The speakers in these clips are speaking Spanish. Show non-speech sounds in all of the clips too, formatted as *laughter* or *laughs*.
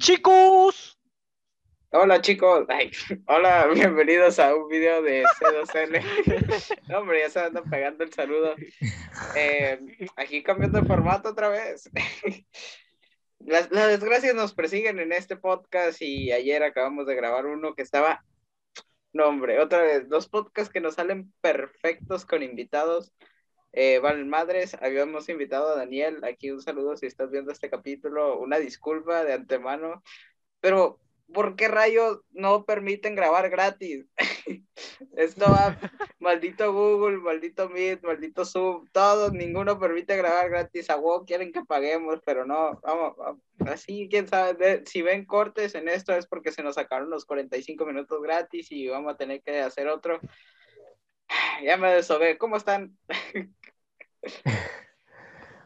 Chicos. Hola chicos, hola, *laughs* bienvenidos a un video de C2N. *laughs* no, hombre, ya se andan pegando el saludo. Eh, aquí cambiando de formato otra vez. *laughs* Las, las, desgracias nos persiguen en este podcast y ayer acabamos de grabar uno que estaba, no hombre, otra vez, dos podcasts que nos salen perfectos con invitados. Eh, valen madres, habíamos invitado a Daniel, aquí un saludo si estás viendo este capítulo, una disculpa de antemano, pero ¿por qué rayos no permiten grabar gratis? *laughs* Esto va, *laughs* maldito Google, maldito Meet, maldito Zoom, todos, ninguno permite grabar gratis. A WoW quieren que paguemos, pero no, vamos, así, quién sabe, si ven cortes en esto es porque se nos sacaron los 45 minutos gratis y vamos a tener que hacer otro. *sighs* Ya me desobé, ¿cómo están? *laughs* *laughs*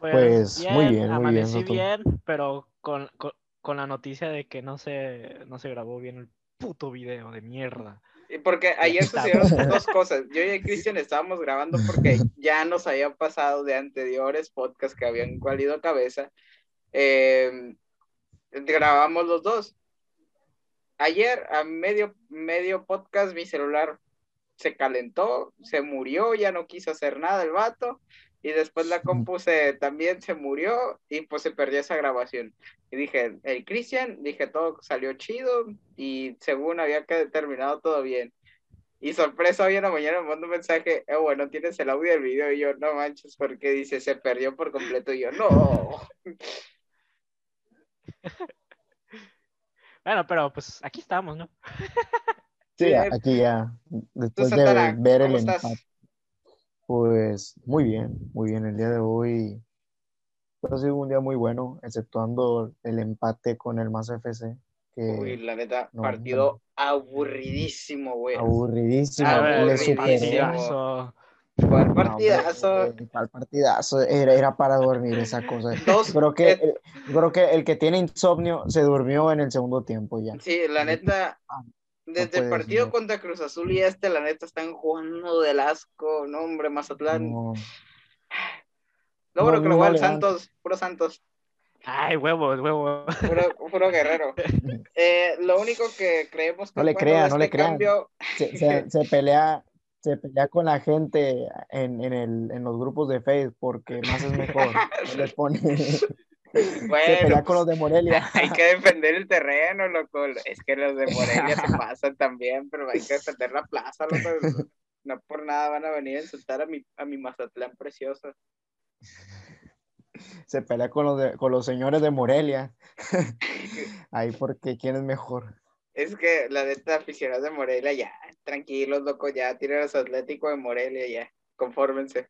Pues, muy bien, muy bien. bien, pero con, con, la noticia de que no se, no se grabó bien el puto video de mierda. Porque ayer sucedieron dos cosas. Yo y *laughs* Cristian estábamos grabando porque ya nos había pasado de anteriores podcasts que habían valido a cabeza. Em, grabamos los dos. Ayer, a medio, medio podcast, mi celular se calentó, se murió, ya no quiso hacer nada el vato y después la compu también se murió y pues se perdió esa grabación. Y dije, el Cristian, dije, todo salió chido y según había que terminado todo bien. Y sorpresa, hoy en la mañana me mando un mensaje, eh, bueno, tienes el audio del video y yo, no manches, porque dice, se perdió por completo y yo, no. *laughs* bueno, pero pues aquí estamos, ¿no? sí, aquí ya, después de ver el empate. Pues muy bien, muy bien. El día de hoy ha sido un día muy bueno, exceptuando el empate con el Más FC. Que, Uy, la neta, partido aburridísimo, güey. Aburridísimo, aburridísimo. ¿Cuál partidazo? ¿Cuál partidazo? Era, era para dormir esa cosa. *laughs* creo, que, el, creo que el que tiene insomnio se durmió en el segundo tiempo ya. Sí, la neta, Desde el partido contra Cruz Azul y este, la neta, están jugando del asco. No, hombre, Mazatlán. No. Lo bueno que lo el Santos, puro Santos. Ay, huevo, huevo. Puro, guerrero. *laughs* Eh, lo único que creemos que no le crea, no le este crean. Se, *laughs* se, pelea, se pelea con la gente en, en, el, en los grupos de Facebook porque más es mejor. *laughs* le pone bueno, con los de Morelia. *laughs* Hay que defender el terreno, loco. Es que los de Morelia se *laughs* pasan también, pero hay que defender la plaza, loco. No por nada van a venir a insultar a mi, a mi Mazatlán precioso. Se pelea con los, con los señores de Morelia. *laughs* Ahí porque quién es mejor. Es que la neta aficionados de Morelia ya, tranquilos, loco, ya tienen los Atléticos de Morelia, ya, confórmense.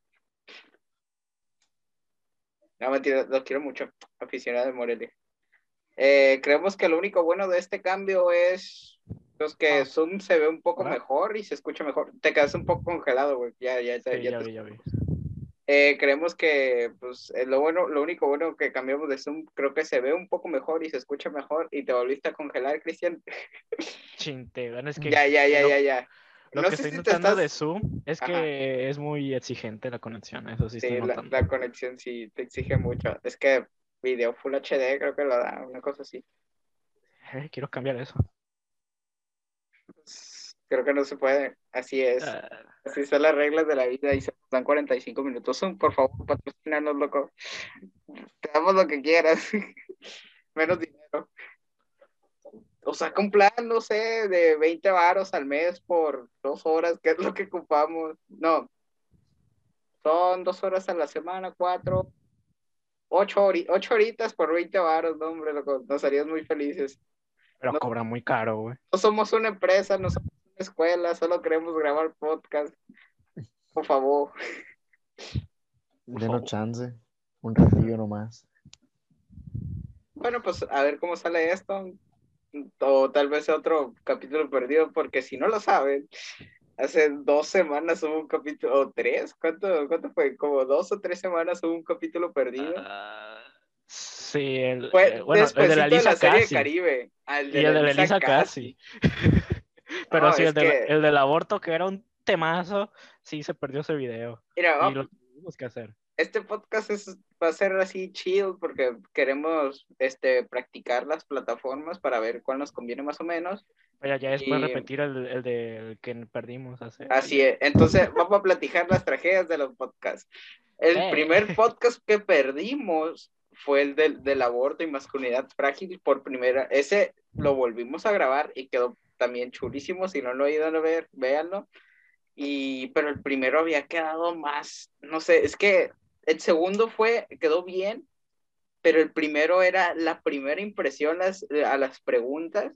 No, mentira, los quiero mucho, aficionado de Morelia. Eh, creemos que lo único bueno de este cambio es los que ah. Zoom se ve un poco mejor y se escucha mejor. Te quedas un poco congelado, güey. Ya, ya, ya, ya, vi, ya vi. Eh, creemos que, pues, eh, lo bueno, lo único bueno que cambiamos de Zoom, creo que se ve un poco mejor y se escucha mejor y te volviste a congelar, Cristian. Chinte, es *laughs* que... Ya, ya, ya, ya, ya. Lo que estoy notando de Zoom es que es muy exigente la conexión, eso sí. Sí, la, conexión sí te exige mucho. Es que video Full HD creo que lo da, una cosa así. Eh, quiero cambiar eso. Pues, creo que no se puede, así es. Ah. Así son las reglas de la vida y se dan 45 minutos. Zoom, por favor, patrocinanos, loco. Te damos lo que quieras. *laughs* Menos dinero o saca un plan, no sé, de 20 varos al mes por dos horas, que es lo que ocupamos. No, son dos horas a la semana, cuatro, ocho, ocho horitas por 20 varos, no, hombre, nos haríamos muy felices. Pero cobra muy caro, güey. No somos una empresa, no somos una escuela, solo queremos grabar podcast. Por favor. Denos chance, un ratillo nomás. Bueno, pues a ver cómo sale esto o tal vez otro capítulo perdido, porque si no lo saben, hace dos semanas hubo un capítulo, o tres, ¿cuánto, cuánto fue? Como dos o tres semanas hubo un capítulo perdido. Ah, sí, el, eh, bueno, el de la Lisa Casi. Caribe. El de y el de la Lisa Casi. *laughs* Pero sí, el, del aborto, que era un temazo, sí se perdió ese video. Mira, y lo tuvimos que hacer. Este podcast es, va a ser así chill porque queremos este, practicar las plataformas para ver cuál nos conviene más o menos. Vaya, ya después repetir el, el de que perdimos. Hace... Así es. Entonces, vamos a platicar las tragedias de los podcasts. El primer podcast que perdimos fue el del, del, aborto y masculinidad frágil por primera. Ese lo volvimos a grabar y quedó también chulísimo. Si no lo he ido a ver, véanlo. Y, pero el primero había quedado más, no sé, es que el segundo fue, quedó bien, pero el primero era la primera impresión a las preguntas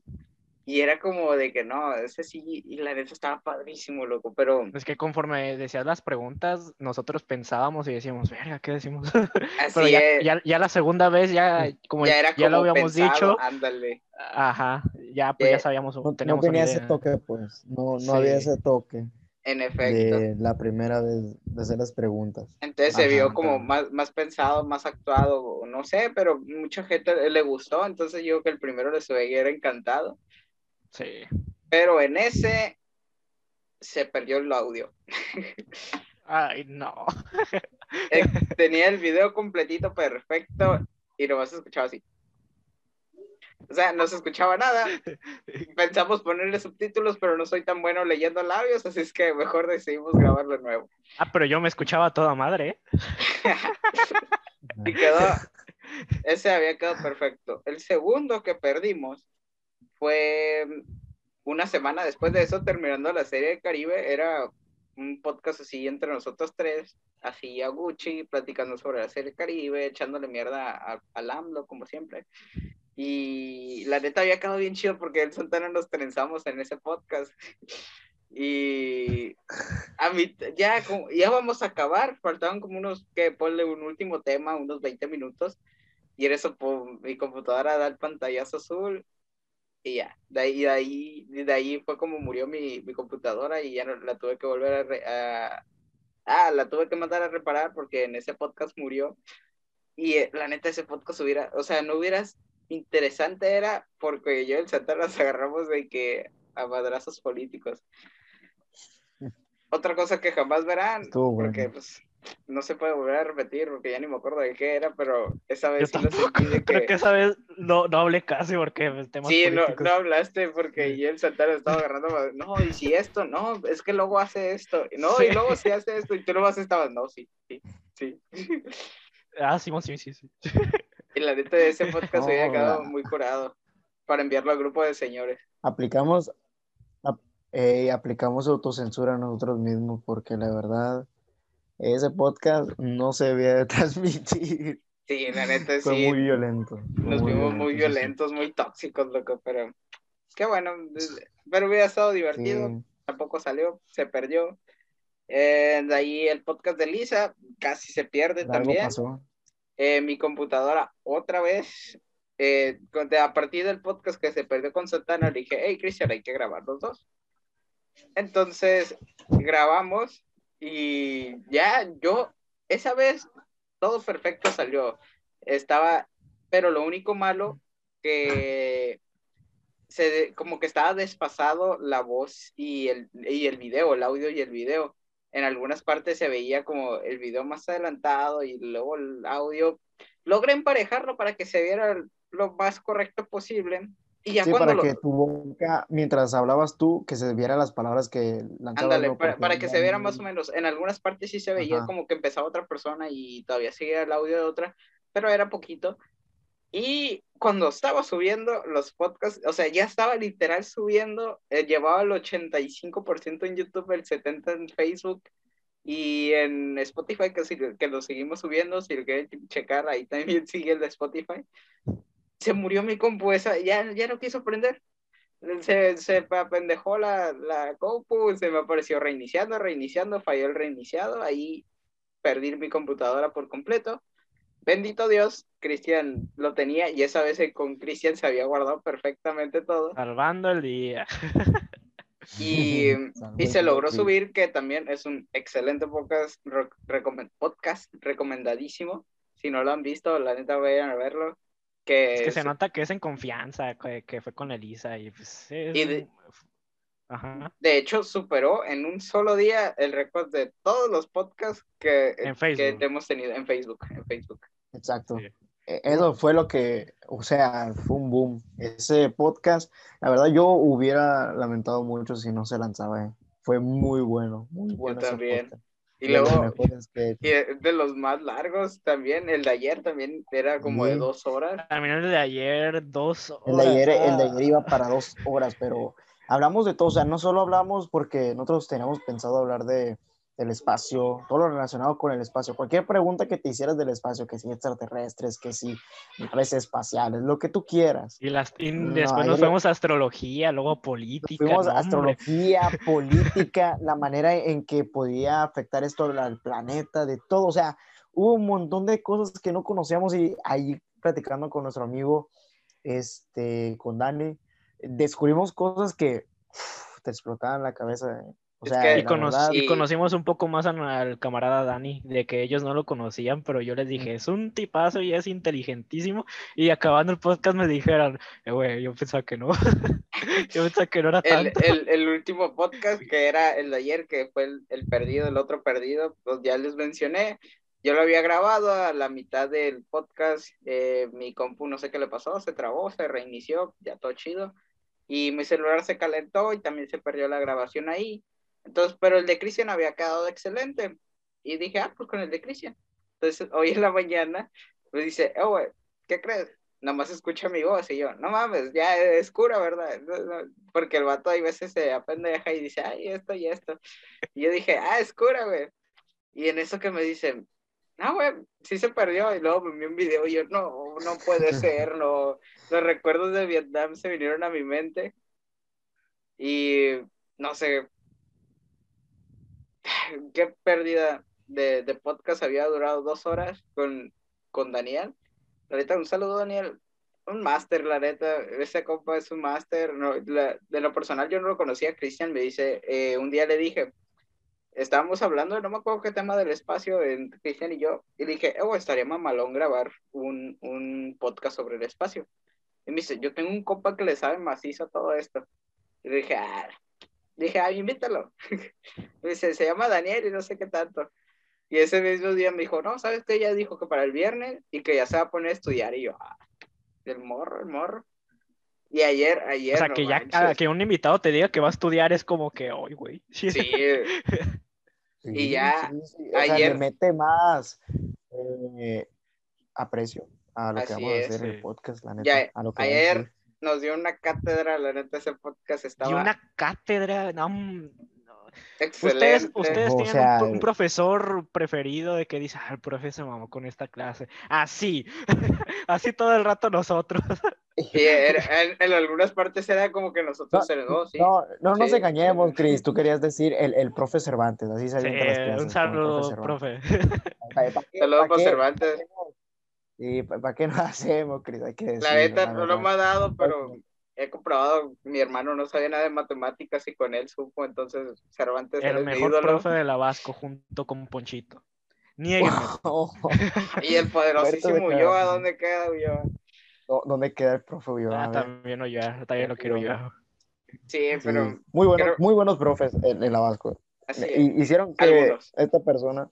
y era como de que no, ese sí, y la neta estaba padrísimo, loco, pero... Es que conforme decías las preguntas, nosotros pensábamos y decíamos, verga, ¿qué decimos? *laughs* pero ya, ya, la segunda vez ya, como ya, era lo habíamos dicho, ándale. Ajá, ya pues ya sabíamos, no, no tenía ese toque, pues, no, no había ese toque. En efecto. De la primera vez de hacer las preguntas. Entonces se vio como más, más pensado, más actuado, no sé, pero mucha gente le gustó, entonces yo que el primero les era encantado. Sí. Pero en ese se perdió el audio. Ay, no. Eh, tenía el video completito perfecto y lo vas a escuchar así. O sea, no se escuchaba nada. *laughs* Pensamos ponerle subtítulos, pero no soy tan bueno leyendo labios, así es que mejor decidimos grabarlo de nuevo. Ah, pero yo me escuchaba toda madre. ¿eh? *laughs* y quedó. Ese había quedado perfecto. El segundo que perdimos fue una semana después de eso, terminando la serie de Caribe, era un podcast así entre nosotros tres, así a Gucci, platicando sobre la serie Caribe, echándole mierda al AMLO, como siempre. Y la neta había quedado bien chido porque el Santana nos trenzamos en ese podcast. Y a mí ya, ya vamos a acabar, faltaban como unos, que ponle un último tema, unos 20 minutos. Y en eso mi computadora da el pantallazo azul y ya, de ahí, de ahí, de ahí fue como murió mi, mi computadora y ya no, la tuve que volver a, Ah, la tuve que mandar a reparar porque en ese podcast murió. Y eh, la neta, ese podcast hubiera, o sea, no hubieras interesante era porque yo y el Santa nos agarramos de que a madrazos políticos. Otra cosa que jamás verán, porque pues no se puede volver a repetir porque ya ni me acuerdo de qué era, pero esa vez sí lo sentí de *laughs* que... Creo que esa vez no, no hablé casi porque el tema Sí, no, no, hablaste porque yo el Santana estaba agarrando, no, y si esto, no, es que luego hace esto, no, y luego si hace esto, y tú luego estabas, no, sí, sí, sí. Ah, sí, sí, sí, sí. *laughs* Y la neta de ese podcast *laughs* se había quedado muy curado para enviarlo al grupo de señores. Aplicamos, eh, aplicamos autocensura a nosotros mismos porque la verdad ese podcast no se debía *laughs* transmitir. Sí, la neta Fue sí. muy violento. Nos vimos muy violentos, muy tóxicos, loco, pero qué bueno. Pero hubiera estado divertido. Tampoco salió, se perdió. Eh, de ahí el podcast de Lisa casi se pierde también. Pasó. Eh, mi computadora otra vez. Eh, a partir del podcast que se perdió con Santana, le dije, hey, Cristian, hay que grabar los dos. Entonces, grabamos y ya yo, esa vez, todo perfecto salió. Estaba, pero lo único malo que se, como que estaba despasado la voz y el, y el video, el audio y el video en algunas partes se veía como el video más adelantado y luego el audio. Logré emparejarlo para que se viera lo más correcto posible. Y ya sí, para que tu boca, mientras hablabas tú, que se vieran las palabras que lanzabas. Ándale, para, que se viera más o menos. En algunas partes sí se veía como que empezaba otra persona y todavía seguía el audio de otra, pero era poquito. Y cuando estaba subiendo los podcasts, o sea, ya estaba literal subiendo, eh, llevaba el 85% en YouTube, el 70% en Facebook y en Spotify, que, que lo seguimos subiendo, si lo quieren checar, ahí también sigue el de Spotify. Se murió mi compu, esa, ya, ya no quiso prender. Se, se apendejó la, la compu, se me apareció reiniciando, reiniciando, falló el reiniciado, ahí perdí mi computadora por completo bendito Dios, Cristian lo tenía y esa vez con Cristian se había guardado perfectamente todo. Salvando el día. Y, *laughs* y se logró subir, que también es un excelente podcast, podcast recomendadísimo. Si no lo han visto, la neta vayan a verlo. Que es que se nota que es en confianza, que, fue con Elisa y pues De hecho, superó en un solo día el récord de todos los podcasts que, que hemos tenido en Facebook. En Facebook. Exacto. E, eso fue lo que, o sea, fue un boom. Ese podcast, la verdad, yo hubiera lamentado mucho si no se lanzaba. Eh. Fue muy bueno, muy bueno. Yo también. Y luego, de los más largos también, el de ayer también era como de dos horas. También el de ayer, dos horas. El de ayer, el de ayer iba para dos horas, pero hablamos de todo, o sea, no solo hablamos porque nosotros teníamos pensado hablar de, del espacio, todo lo relacionado con el espacio. Cualquier pregunta que te hicieras del espacio, que si extraterrestres, que si naves espaciales, lo que tú quieras. Y, las, después nos fuimos a astrología, luego política. Fuimos a astrología, *laughs* política, la manera en que podía afectar esto al planeta, de todo. O sea, hubo un montón de cosas que no conocíamos y ahí platicando con nuestro amigo, este, con Dani, descubrimos cosas que te explotaban la cabeza. O sea, y, conocimos un poco más al camarada Dani, de que ellos no lo conocían, pero yo les dije, es un tipazo y es inteligentísimo. Y acabando el podcast me dijeron, eh, güey, yo pensaba que no. *laughs* yo pensaba que no era tanto. El, el, último podcast, *laughs* que era el de ayer, que fue el, el, perdido, el otro perdido, pues ya les mencioné. Yo lo había grabado a la mitad del podcast. Eh, mi compu no sé qué le pasó, se trabó, se reinició, ya todo chido. Y mi celular se calentó y también se perdió la grabación ahí entonces, pero el de Cristian había quedado excelente. Y dije, ah, pues con el de Cristian. Entonces, hoy en la mañana, pues dice, oh, güey, ¿qué crees? Nomás escucha mi voz. Y yo, no mames, ya es cura, ¿verdad? Porque el vato hay veces se apendeja y dice, ay, esto y esto. Y yo dije, ah, es cura, güey. Y en eso que me dicen, no, güey, sí se perdió. Y luego me envió un video y yo, no, no puede *laughs* ser, no. Los recuerdos de Vietnam se vinieron a mi mente. Y no sé, *laughs* qué pérdida de, de, podcast había durado dos horas con, con Daniel. La neta, un saludo, Daniel. Un máster, la neta. Ese compa es un máster. No, de lo personal, yo no lo conocía. Cristian me dice, eh, un día le dije, estábamos hablando, no me acuerdo qué tema del espacio, Cristian y yo, y le dije, oh, estaría mamalón grabar un, un podcast sobre el espacio. Y me dice, yo tengo un compa que le sabe macizo todo esto. Y le dije, ah, Dije, ay, invítalo. me *laughs* dice, se llama Daniel y no sé qué tanto. Y ese mismo día me dijo, no, ¿sabes qué? Ella dijo que para el viernes y que ya se va a poner a estudiar. Y yo, ah, el morro, el morro. Y ayer, ayer. O sea, que ya que un invitado te diga que va a estudiar es como que hoy, güey. *laughs* Sí. y ya, ayer. mete más eh, aprecio a lo que vamos a hacer en el podcast, la neta. a lo que ayer nos dio una cátedra, la neta ese podcast estaba... Y una cátedra, no, Excelente. Ustedes, ustedes tienen un, profesor preferido de que dice, ah, el profesor mamó con esta clase. Así, *laughs* así todo el rato nosotros. En, algunas partes era como que nosotros no, ¿sí? no, no, nos engañemos, Cris. Tú querías decir el, el profe Cervantes, así se sí, las clases. Un saludo, profe. Saludos por Cervantes. Sí, ¿para qué no *laughs* hacemos, Cris? Hay que la neta no lo me ha dado, pero he comprobado, mi hermano no sabía nada de matemáticas y con él supo, entonces Cervantes el mejor profe de la Vasco junto con Ponchito. Niégueme. *laughs* y el poderosísimo Ulloa, ¿dónde queda Ulloa? ¿Dónde queda el profe Ulloa? Ah, también Ulloa, también lo quiero yo. Sí, pero... Muy, buenos, muy buenos profes en, en la Vasco. Así Hicieron que esta persona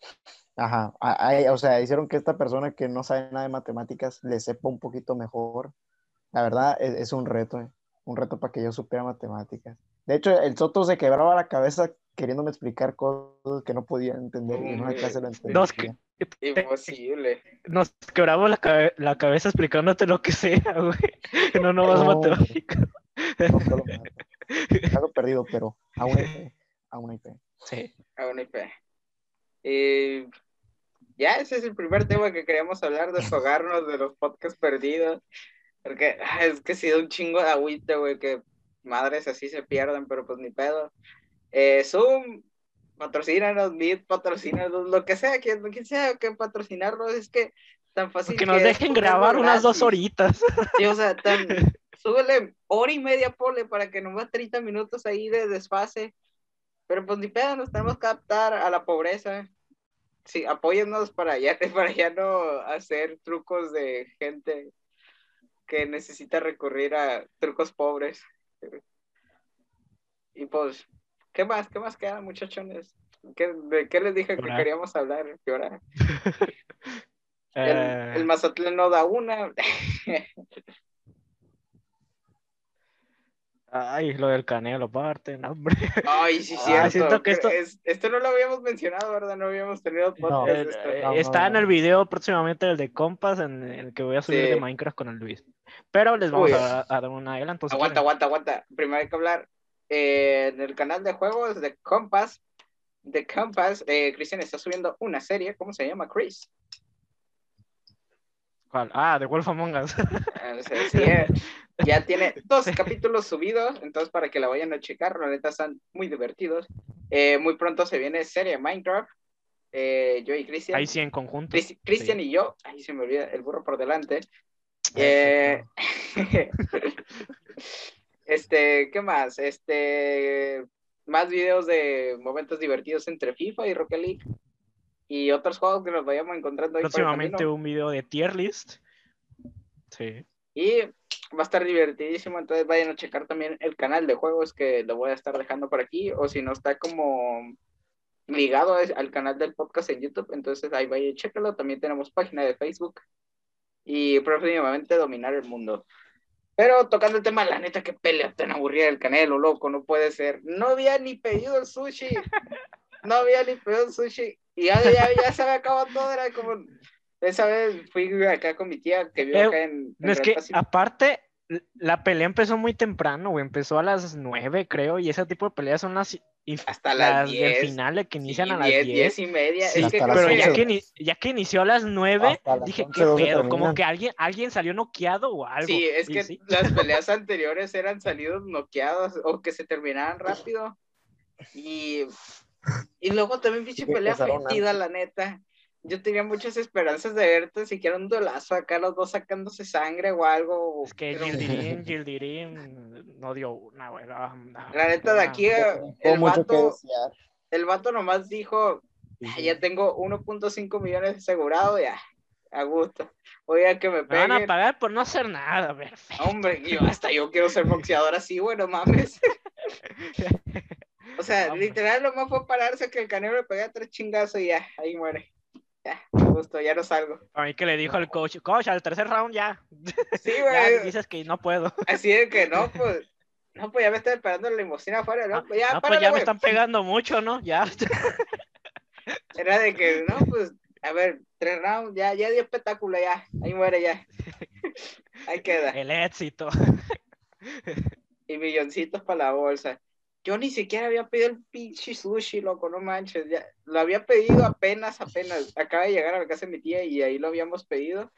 Ajá, o sea, hicieron que esta persona que no sabe nada de matemáticas le sepa un poquito mejor. La verdad, e, es, un reto, eh, un reto para que yo supiera matemáticas. De hecho, el Soto se quebraba la cabeza queriéndome explicar cosas que no podía entender y en una clase lo entendía. Imposible. Nos quebramos la, la, cabeza explicándote lo que sea, güey. No, no vas a matemáticas. No, solo Algo perdido, pero aún hay fe. Aún hay fe. Sí. Aún hay fe. Eh, ya ese es el primer tema que queríamos hablar, deshogarnos de los podcasts perdidos. Porque es que ha sido un chingo de agüita, güey, que madres así se pierden, pero pues ni pedo. Eh, Zoom, patrocínanos, Meet, patrocínanos, lo que sea, quien, quien sea que patrocinarnos, es que tan fácil. Que nos dejen grabar unas dos horitas. Sí, o sea, tan, *laughs* súbele hora y media, pole, para que nomás 30 minutos ahí de desfase. Pero pues ni pedo, nos tenemos que adaptar a la pobreza. Sí, apóyennos para ya, *laughs* para ya no hacer trucos de gente que necesita recurrir a trucos pobres. y pues, ¿qué más? ¿Qué más queda, muchachones? ¿Qué, ¿De qué les dije que queríamos hablar? ¿Qué *laughs* El, eh. el Mazatlán no da una. *laughs* Ay, lo del canelo, aparte, no, hombre. Ay, sí, sí. *laughs* siento que esto... esto no lo habíamos mencionado, ¿verdad? No habíamos tenido podcast. Eh, está en el video próximamente el de Compas, en el que voy a subir de Minecraft con el Luis. Pero les vamos a, dar una adelanto. aguanta, aguanta, aguanta. Primero hay que hablar eh, en el canal de juegos de Compas. De Compass, eh, Cristian está subiendo una serie, ¿cómo se llama, Chris? ¿Cuál? Ah, de Wolf Among Us. Ah, sí, *laughs* ya tiene *laughs* dos *laughs* capítulos subidos, entonces para que la vayan a checar, la neta están muy divertidos. Eh, muy pronto se viene serie Minecraft. Eh, yo y Cristian. Ahí sí en conjunto. Cristian y yo, ahí se me olvida el burro por delante. Eh, *laughs* este, ¿qué más? Este, más videos de momentos divertidos entre FIFA y Rocket League y otros juegos que nos vayamos encontrando ahí Próximamente un video de tier list. Sí. Y va a estar divertidísimo, entonces vayan a checar también el canal de juegos que lo voy a estar dejando por aquí, o si no está como ligado al canal del podcast en YouTube, entonces ahí vaya y chécalo. También tenemos página de Facebook y próximamente dominar el mundo. Pero tocando el tema, la neta, que pelea tan aburrida el canelo, loco, no puede ser. No había ni pedido el sushi. No había ni pedido el sushi. Y ya, ya, ya se había acabado todo, era como esa vez fui acá con mi tía que vive acá en. no, es que aparte, la pelea empezó muy temprano, güey. Empezó a las nueve, creo, y ese tipo de peleas son las. Hasta las, del final que inician a las 10. 10 y media. pero ya que, ya que, inició a las 9, dije, ¿qué pedo? Como que alguien, alguien salió noqueado o algo. Sí, es que las *laughs* peleas anteriores eran salidos noqueados o que se terminaban rápido. Y, y luego también pinche pelea fetida, la neta yo tenía muchas esperanzas de verte siquiera un duelazo acá, los dos sacándose sangre o algo. Es que Gildirim, Gildirim *laughs* no dio una, güey. la neta de aquí, el vato, el vato nomás dijo, ya tengo 1.5 millones asegurado, ya, a gusto. Oiga, que me peguen. Me van a pagar por no hacer nada, *laughs* perfecto. Hombre, yo hasta yo quiero ser boxeador así, bueno, mames. *laughs* o sea, literal, lo más fue pararse que el canelo le pegara tres chingazos y ya, ahí muere ya, justo, ya no salgo. A mí que le dijo el coach, coach, al tercer round ya. Sí, *laughs* güey. dices que no puedo. Así es que no, pues. No, pues ya me estoy esperando la limusina afuera, ¿no? Pues ya, no, pues ya me están pegando mucho, ¿no? Ya. *laughs* Era de que, no, pues, a ver, tres rounds, ya, ya dio espectáculo, ya. Ahí muere, ya. *laughs* Ahí queda. El éxito. Y milloncitos para la bolsa. Yo ni siquiera había pedido el pinche sushi, loco, no manches. Ya, lo había pedido apenas, apenas. Acaba de llegar a la casa de mi tía y ahí lo habíamos pedido.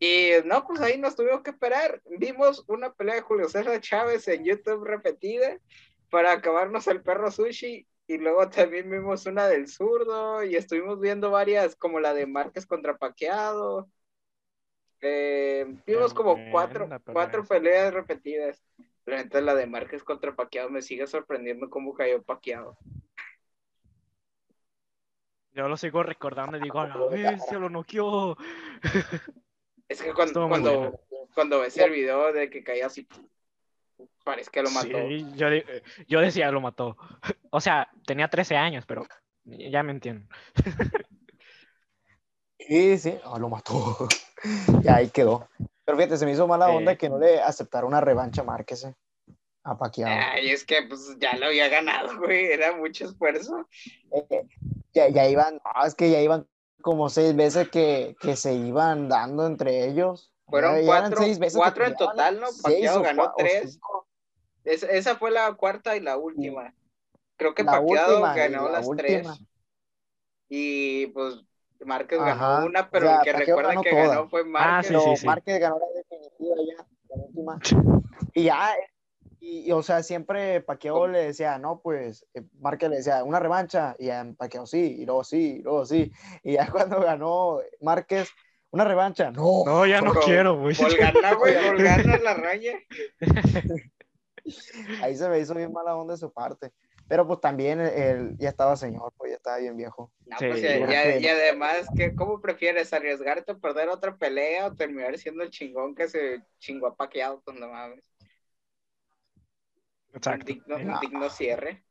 Y no, pues ahí nos tuvimos que esperar. Vimos una pelea de Julio César Chávez en YouTube repetida para acabarnos el perro sushi. Y luego también vimos una del zurdo y estuvimos viendo varias, como la de Márquez contra Paqueado. Eh, vimos como cuatro, cuatro peleas repetidas. La de Márquez contra Paqueado me sigue sorprendiendo cómo cayó Paqueado. Yo lo sigo recordando y digo, a la se lo noqueó. *laughs* Es que cuando, cuando, cuando, ves el video de que caía así, parece que lo mató. Sí, yo, yo decía, lo mató. *laughs* O sea, tenía 13 años, pero ya me entiendo. *laughs* Sí, sí, oh, lo mató. y ahí quedó. Pero fíjate, se me hizo mala onda que no le aceptara una revancha a Márquez eh, a Paquiao. Ay, es que pues ya lo había ganado, güey, era mucho esfuerzo. Eh, ya, ya, iban, es que ya iban como seis veces que, que se iban dando entre ellos. Fueron cuatro, cuatro en total, ¿no? Paquiao ganó tres. esa fue la cuarta y la última. Creo que Paquiao ganó las tres. Y pues Márquez ganó una, pero el que recuerda que ganó fue Márquez. Ah, sí, sí, Márquez ganó la definitiva ya, la última. Y ya, y, o sea, siempre Paqueo le decía, no, pues, eh, Márquez le decía, una revancha, y a Paqueo sí, y luego sí, y luego sí. Y ya *laughs* cuando ganó Márquez, una revancha, no. No, ya no quiero, güey. Volgana, güey, Volgana la raya. *laughs* Ahí se me hizo bien mala onda de su parte. Pero pues también él ya estaba señor, pues ya estaba bien viejo. No, pues, y, además, que, ¿cómo prefieres? ¿Arriesgarte a perder otra pelea o terminar siendo el chingón que se chingó a paqueado? Pues no mames. Exacto. Digno, digno cierre.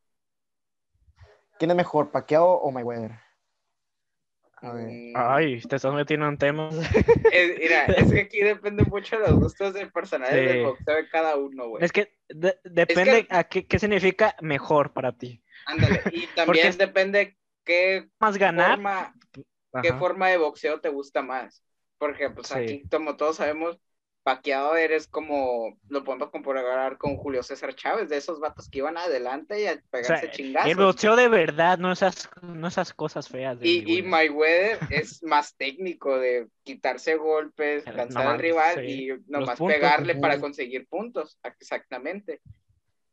¿Quién es mejor, Pacquiao o Mayweather? Mm. Ay, te estás metiendo en temas. *laughs* Es, mira, es que aquí depende mucho de los gustos del personaje del boxeo de cada uno, güey. Es que depende a qué, qué, significa mejor para ti. Ándale, y *laughs* también depende qué más ganar, forma, qué forma de boxeo te gusta más. Porque pues aquí, como todos sabemos, Paqueado eres como, lo podemos comparar con Julio César Chávez, de esos vatos que iban adelante y a pegarse o chingazos. El boxeo de verdad, no esas, no esas cosas feas. y, y Mayweather es más técnico de quitarse golpes, cansar al rival y nomás pegarle para conseguir puntos, exactamente.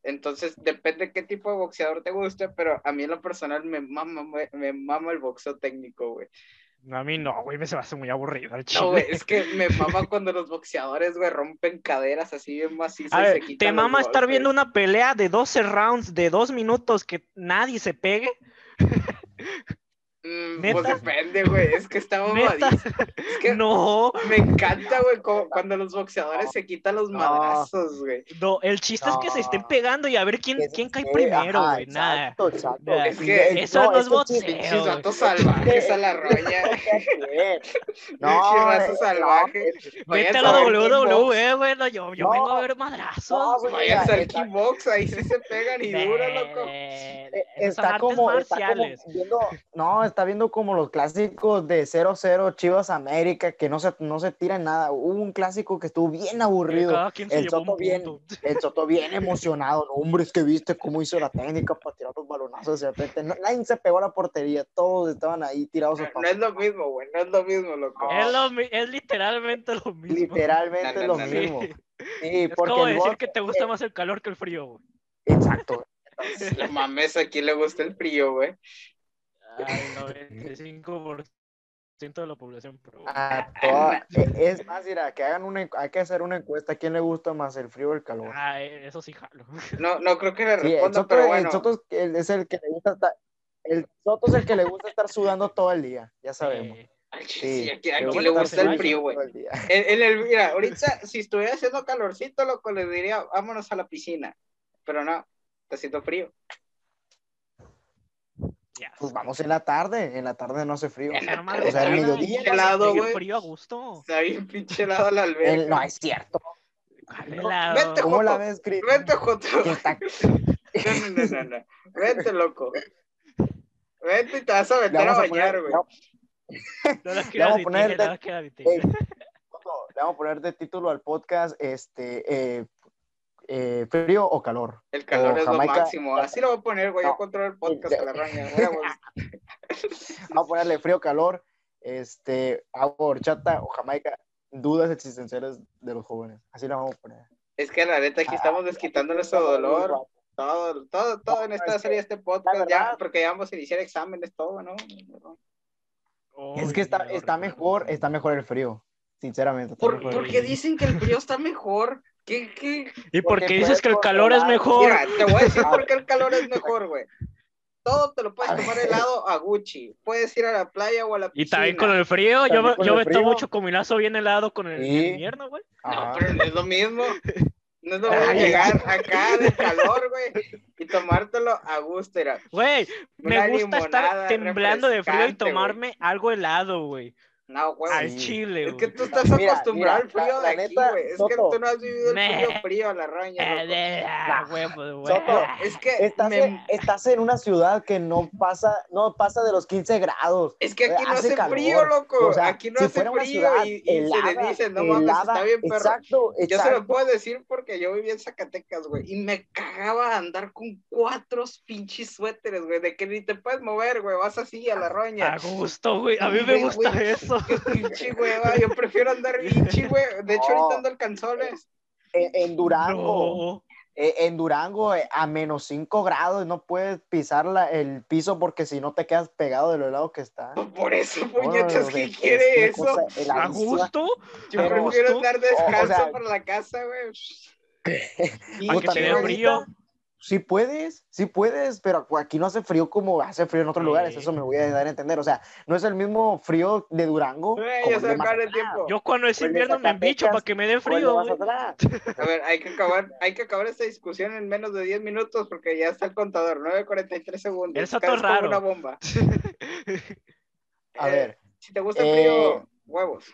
Entonces, depende qué tipo de boxeador te guste, pero a mí en lo personal me mama, me mama el boxeo técnico, güey. A mí no, güey, me se me hace muy aburrido el No, güey, es que me mama cuando los boxeadores, güey, rompen caderas así bien macizas. A ver, ¿te mama estar viendo una pelea de 12 rounds de dos minutos que nadie se pegue? *laughs* Mm, pues depende, güey. Es que está mamadísimo. Es que *laughs* no. Me encanta, güey, cuando los boxeadores se quitan los madrazos, güey. No, el chiste es que se estén pegando y a ver quién, quién cae primero, güey. Nada. Es que eso no, es boxeo. Salvajes a la roña. *laughs* *laughs* no. Vete a la WWE, güey. No, yo, yo vengo a ver madrazos. Vaya al kickbox, ahí sí se pegan y dura, loco. Está como, está como viendo, no, está viendo como los clásicos de 0-0 Chivas América, que no se, no se tiran nada. Hubo un clásico que estuvo bien aburrido. El Soto, bien, *laughs* el Soto bien emocionado. No, hombre, es que viste cómo hizo la técnica para tirar los balonazos. De repente, nadie se pegó a la portería, todos estaban ahí tirados. No, no es lo mismo, güey, no es lo mismo, loco. Es, lo, es literalmente lo mismo. Literalmente lo mismo. Sí, es como decir que te gusta más el calor que el frío, güey. Exacto. *laughs* La mames, aquí le gusta el frío, güey. Al *laughs* 95% de la población. Pero... *laughs* E, es más, mira, que hagan una, hay que hacer una encuesta. ¿A quién le gusta más el frío o el calor? Ah, e, eso sí jalo. *laughs* No, no creo que le responda, pero bueno. El Soto es el que le gusta estar, el Soto es el que le gusta estar sudando todo el día, ya sabemos. sí, aquí, aquí le gusta el frío, güey. En, el, mira, ahorita, si estuviera haciendo calorcito, loco, le diría, vámonos a la piscina. Pero no, está haciendo frío. Pues vamos en la tarde, en la tarde no hace frío. *laughs* o sea, el mediodía. helado, güey. frío a gusto. Está bien pinche helado la alberca. No, es cierto. Vete, ¿Cómo la ves, Chris? Vete, Joto. *laughs* No, no, no, no, Vete, loco. Vete y te vas a meter a, bañar, güey. No. no le vamos *laughs* a poner de, le vamos a poner de título al podcast este eh, eh, ¿Frío o calor? El calor es lo máximo. Así lo voy a poner, güey. Yo controlo el podcast a la raña. *laughs* Vamos a ponerle frío, calor, este, agua horchata o Jamaica. Dudas existenciales de los jóvenes. Así lo vamos a poner. Es que la neta aquí ah, estamos desquitando nuestro dolor. Todo, todo, todo en esta serie, este podcast, ya, porque ya vamos a iniciar exámenes, todo, ¿no? es que está, está mejor, está mejor el frío, sinceramente. ¿Por, porque dicen que el frío está mejor. ¿Qué, qué? ¿Y por qué dices que el calor es mejor? Mira, te voy a decir *laughs* por qué el calor es mejor, güey. Todo te lo puedes tomar helado a Gucci. Puedes ir a la playa o a la piscina. Y también con el frío. Yo, yo me tomo chocomilazo bien helado con el, invierno, güey. No, pero no es lo mismo. No es lo mismo llegar acá de calor, güey, y tomártelo a gusto. Güey, me gusta estar temblando de frío y tomarme algo helado, güey. No, güey. Al chile, Es que tú estás acostumbrado al frío de aquí, güey. Es que tú no has vivido el frío frío a la roña. es que estás, en, estás, en, una ciudad que no pasa, no pasa de los 15 grados. Es que aquí no hace, frío, loco. aquí no hace frío y, se le dice, no mames, está bien, perro. Exacto, exacto. Yo se lo puedo decir porque yo vivía en Zacatecas, güey. Y me cagaba andar con cuatro pinches suéteres, güey. De que ni te puedes mover, güey. Vas así a la roña. A gusto, güey. A mí me gusta eso. *laughs* Qué pinche hueva, yo prefiero andar pinche, *laughs* güey. De hecho, ahorita ando. En, en Durango, eh, en Durango, eh, a menos 5 grados, no puedes pisar la, el piso porque si no te quedas pegado de lo helado que está. Por eso, puñetas, ¿qué quiere eso? ¿A gusto? Yo prefiero andar descalzo por la casa, güey. *laughs* Y que te dé frío. Sí puedes, sí puedes, pero aquí no hace frío como hace frío en otros lugares, eso me voy a dar a entender. O sea, no es el mismo frío de Durango. Yo cuando es invierno me embicho para que me dé frío. A ver, hay que, acabar, hay que acabar esta discusión en menos de 10 minutos porque ya está el contador, 9.43 segundos. Eso es raro. una bomba. *laughs* a ver. Si te gusta el frío, eh, huevos.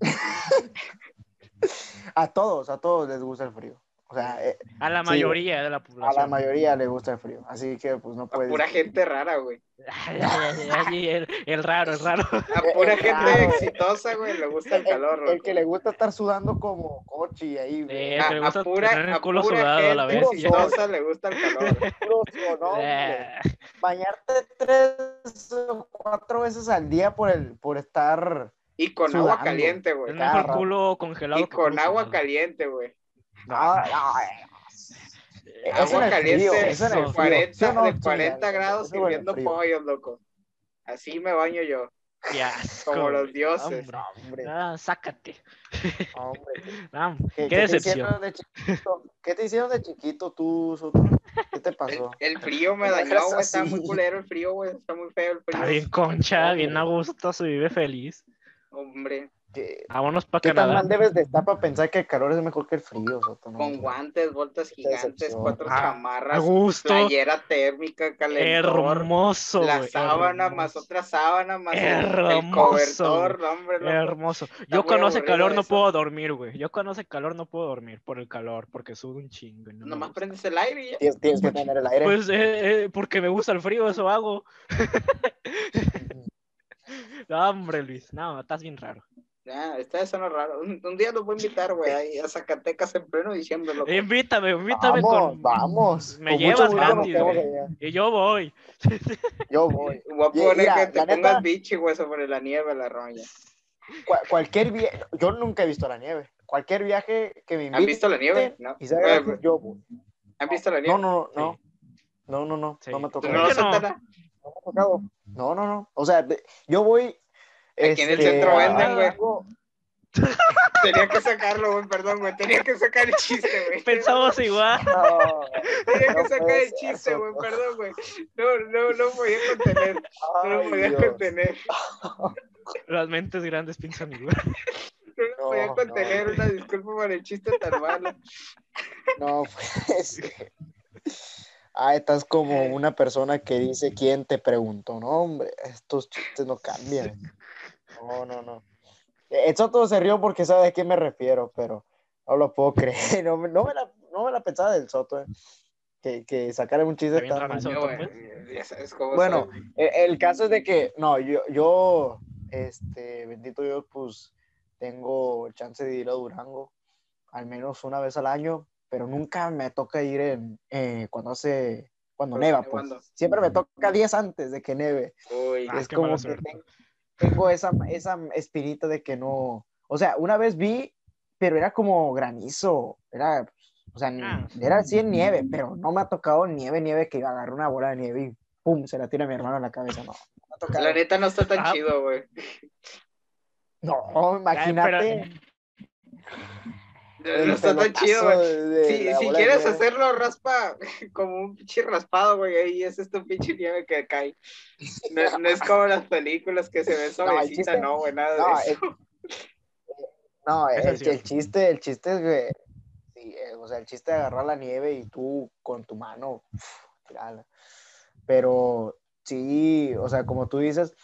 *laughs* a todos, a todos les gusta el frío. O sea, eh, a la mayoría de la población. A la mayoría le gusta el frío, así que pues no puede. pura gente rara, güey. *laughs* el, el, raro, el raro. A pura gente exitosa, güey, le gusta el calor. El, que le gusta estar sudando como cochi ahí, güey. a, pura, a pura sudado a la vez. exitosa le gusta el calor. *laughs* Puro Bañarte tres o cuatro veces al día por, el, por estar. Y con agua caliente, güey. Es mejor culo congelado. Y con agua caliente, güey. No, no, Agua caliente de 40, de 40 grados sirviendo pollo, loco. Así me baño yo. Como los dioses. Hombre. Ah, sácate. Hombre. *laughs* ¿Qué, ¿Qué, decepción. Te de ¿Qué te hicieron de chiquito tú, ¿Qué te pasó? El, frío me *laughs* dañó, güey. Está muy culero el frío, güey. Está muy feo el frío. Está bien concha, bien a *laughs* gusto, se vive feliz. Hombre. Vámonos para Canadá. ¿Qué tan mal debes de estar para pensar que el calor es mejor que el frío? Con guantes, boltas gigantes, cuatro ah, chamarras, gusto. playera térmica, calentador. Hermoso. La sábana más otra sábana más el cobertor, hombre. hermoso. Yo cuando hace calor no puedo dormir, güey. Yo cuando hace calor no puedo dormir por el calor, porque sudo un chingo. No Nomás prendes el aire y ya. Tienes, que tener el aire. Pues eh, eh, porque me gusta el frío, eso hago. *laughs* no, hombre, Luis, no, estás bien raro. Ya, está no raro. Un, día los voy a invitar, güey, a Zacatecas en pleno diciembre. Loco. Invítame, invítame vamos, con. Vamos. Me llevas gratis, Y yo voy. *laughs* Yo voy. Voy a poner que te pongas bichi, güey, sobre la nieve, la roña. cualquier viaje, yo nunca he visto la nieve. Cualquier viaje que me invite. ¿Han visto la nieve? No. Y pues, yo voy. ¿Han visto la nieve? No, no, no. No, no, no. No me ha tocado. No, no, no, no, no, no. O sea, yo voy Aquí en el este, centro venden, güey. *laughs* Tenía que sacarlo, güey, perdón, güey. Tenía que sacar el chiste, güey. Pensamos igual. Tenía que sacar el chiste, güey, perdón, güey. No, no, no podía contener. no lo podía contener. Las mentes grandes piensan igual. No lo podía contener, una disculpa por el chiste tan malo. No, pues. Ah, estás como una persona que dice quién te preguntó. No, hombre, estos chistes no cambian. No, no, no. El Soto se rió porque sabe a qué me refiero, pero no lo puedo *laughs* creer. No, no, me, la, no me la pensaba del Soto, eh. que, que sacara un chiste tan... Bueno, el, caso es de que, no, yo, yo, este, bendito Dios, pues tengo chance de ir a Durango al menos una vez al año, pero nunca me toca ir en, eh, cuando hace, cuando neva, pues. Siempre me toca días antes de que neve. Uy, es como que tengo *laughs* esa, esa espirita de que no, o sea, una vez vi, pero era como granizo, era, o sea, ah. era así en nieve, pero no me ha tocado nieve, nieve, que agarre una bola de nieve y pum, se la tira mi hermano en la cabeza, no. la neta no está tan ah. chido, güey. No, imagínate. No está tan chido, güey. Si, si quieres hacerlo, raspa *laughs* como un pinche raspado, güey. Ahí es este pinche nieve que cae. No, no, es como las películas que se ven *laughs* suavecita, no, güey, nada no, de eso. *laughs* no, el, el, chiste, el chiste es, güey. Sí, eh, o sea, el chiste de agarrar la nieve y tú con tu mano, tirarla. Pero sí, o sea, como tú dices,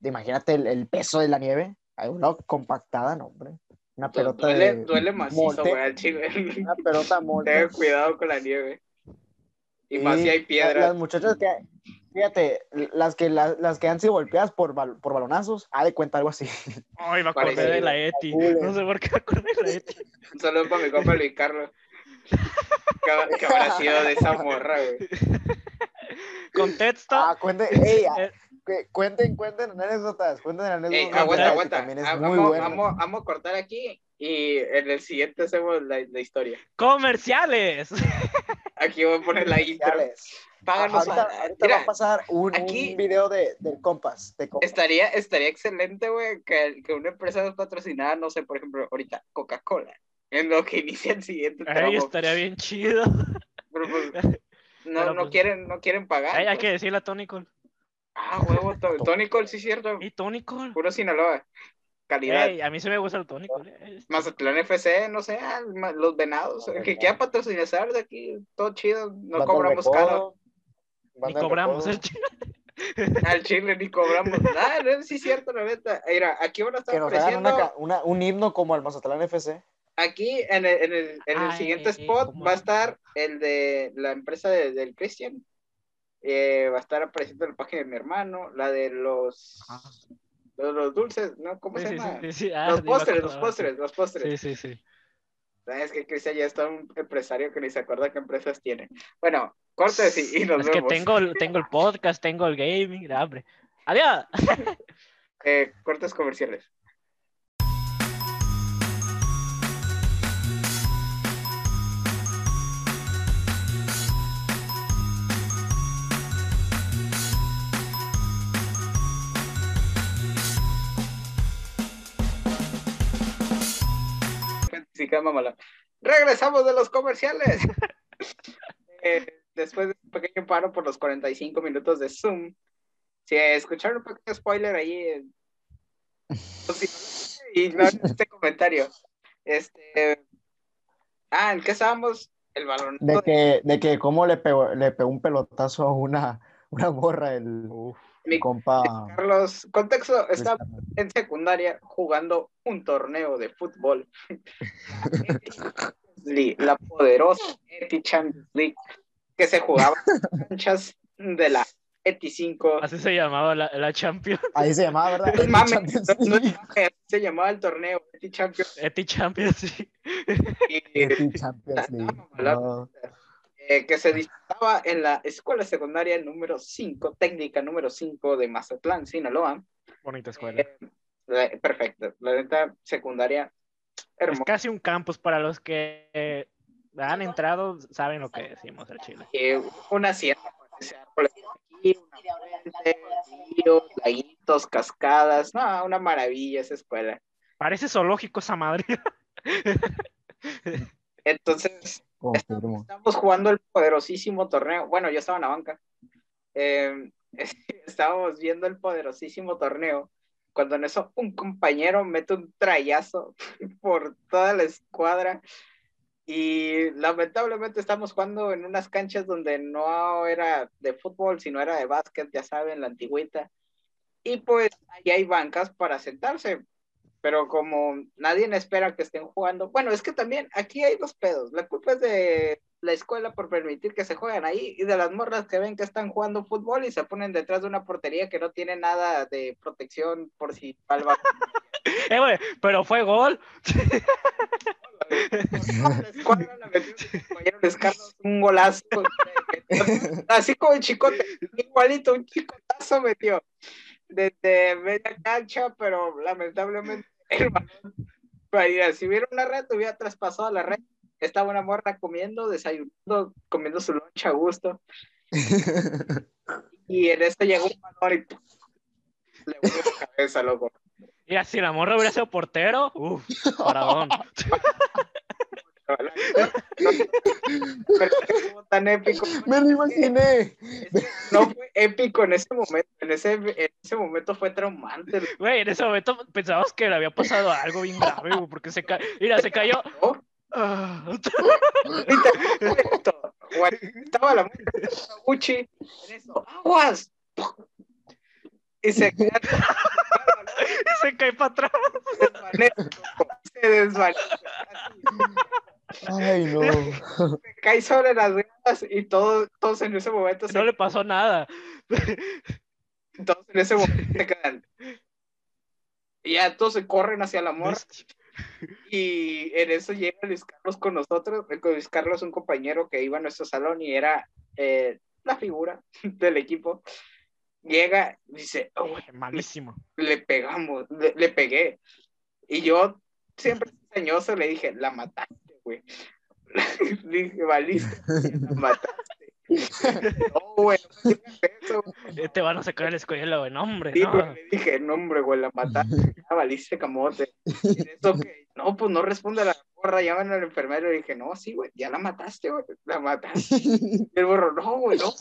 imagínate el, el peso de la nieve. Hay una compactada, no, hombre. Una pelota duele, de... Duele macizo, güey, al chile. Una *laughs* pelota molde. Ten cuidado con la nieve. Y, más si hay piedras. Las muchachas que... Fíjate, las que, las, las que han sido golpeadas por, por balonazos, ha de cuenta algo así. Ay, me acordé de la Eti. No sé por qué me acordé de la Eti. Un saludo para mi compa Luis Carlos. ¿Qué, habrá sido de esa morra, güey? Contexto. Ah, cuente, ey, eh, cuenten, cuenten anécdotas, cuenten anécdotas. aguanta, aguanta. Vamos, vamos, a cortar aquí y en el siguiente hacemos la, la historia. ¡Comerciales! *laughs* Aquí voy a poner la intro. Páganos. Ahorita, ahorita va a pasar un, aquí, un video de, del Compass, Estaría, estaría excelente, güey, que, que, una empresa nos patrocinara, no sé, por ejemplo, ahorita Coca-Cola, en lo que inicia el siguiente Ay, estaría bien chido. Pero, pues, *laughs* no, no, pues quieren, no quieren pagar. Hay, hay que pues. decirle a Tony Cole. Ah, huevo, Tony Cole, sí, cierto. Y Tony Cole. Puro Sinaloa. Calidad. a mí sí me gusta el Tony Cole. Eh, Mazatlán FC, no sé, ah, los venados. El que quiera patrocinar de aquí, todo chido. No cobramos caro. Ni cobramos el chile. *laughs* Al chile ni cobramos nada, *laughs* no sí es cierto, la neta. Mira, aquí van a estar ofreciendo... un himno como el Mazatlán FC. Aquí en el, en el, en el siguiente spot va a estar el de la empresa del Christian. Eh, va a estar apareciendo en la página de mi hermano, la de los, los, dulces, ¿no? ¿Cómo se llama? Ah, los postres, los postres, los postres. Sí, sí, sí. Es que Cristian ya está un empresario que ni se acuerda qué empresas tiene. Bueno, cortes y, nos es vemos. que tengo, tengo el podcast, tengo el gaming, hambre. Adiós. *laughs* Eh, cortes comerciales. Regresamos de los comerciales. *laughs* Eh, después de un pequeño paro por los 45 minutos de Zoom. Si escucharon un pequeño spoiler ahí. y no este comentario. Este. Ah, ¿en qué estábamos? El balón. De que, de que cómo le pegó, le pegó un pelotazo a una, una borra el. Mi compa. Carlos, contexto, está en secundaria jugando un torneo de fútbol. *laughs* la poderosa Eti Champions League que se jugaba en *laughs* canchas de la Eti 5. Así se llamaba la, la Champions. Ahí se llamaba, ¿verdad? se llamaba el torneo Eti Champions. Eti Champions, sí. *laughs* Eti Champions League. Eh, que se disputaba en la escuela secundaria número 5, técnica número 5 de Mazatlán, Sinaloa. Bonita escuela. Eh, perfecto, la neta secundaria hermosa. Es casi un campus para los que han entrado, saben lo que decimos al Chile. Eh, una sierra, ríos, laguitos, cascadas, no, una maravilla esa escuela. Parece zoológico esa madre. *laughs* Entonces, estamos, jugando el poderosísimo torneo. Bueno, yo estaba en la banca. Eh, *laughs* estábamos viendo el poderosísimo torneo. Cuando en eso un compañero mete un trayazo *laughs* por toda la escuadra. Y lamentablemente estamos jugando en unas canchas donde no era de fútbol, sino era de básquet, ya saben, la antigüita. Y pues ahí hay bancas para sentarse pero como nadie espera que estén jugando, bueno, es que también aquí hay dos pedos. La culpa es de la escuela por permitir que se jueguen ahí y de las morras que ven que están jugando fútbol y se ponen detrás de una portería que no tiene nada de protección por si salva. *laughs* eh, güey, pero fue gol. un golazo. *laughs* Así como el chicote, igualito, un chicotazo metió desde media cancha, pero lamentablemente *laughs* el balón, si hubiera una red, hubiera traspasado la red. Estaba una morra comiendo, desayunando, comiendo su loncha a gusto. *laughs* y en esto llegó un balón y le volvió la cabeza, loco. Y así la morra hubiera sido portero, uff, paradón. *laughs* tan épico. Me lo imaginé. No fue épico en ese momento. En ese, en ese momento fue traumante. Güey, en ese momento pensabas que le había pasado algo bien grave, porque se cayó. Mira, se cayó. Estaba la Gucci en eso. ¡Aguas! Y se *laughs* y se cae para atrás. Se desvanece. Ay, no. Se *laughs* cae sobre las ruedas y todos, todos en ese momento. No le pasó nada. *laughs* Todos en ese momento se quedan. Y ya todos se corren hacia la amor. Y en eso llega Luis Carlos con nosotros. Luis Carlos, un compañero que iba a nuestro salón y era eh, la figura *laughs* del equipo. Llega dice: oh, Malísimo. Le pegamos, le, le pegué. Y yo siempre enseñoso le dije: La mataste güey. *laughs* dije, valiste, *laughs* la mataste. no, güey, no Te van a sacar de la escuela, güey, no, hombre. Sí, no. le dije, no, hombre, güey, la mataste, *laughs* ya valiste camote. Y eso que no, pues no responde a la morra, llaman al enfermero y dije, no, sí, güey, ya la mataste, güey, la mataste. y el borro, no, güey, no.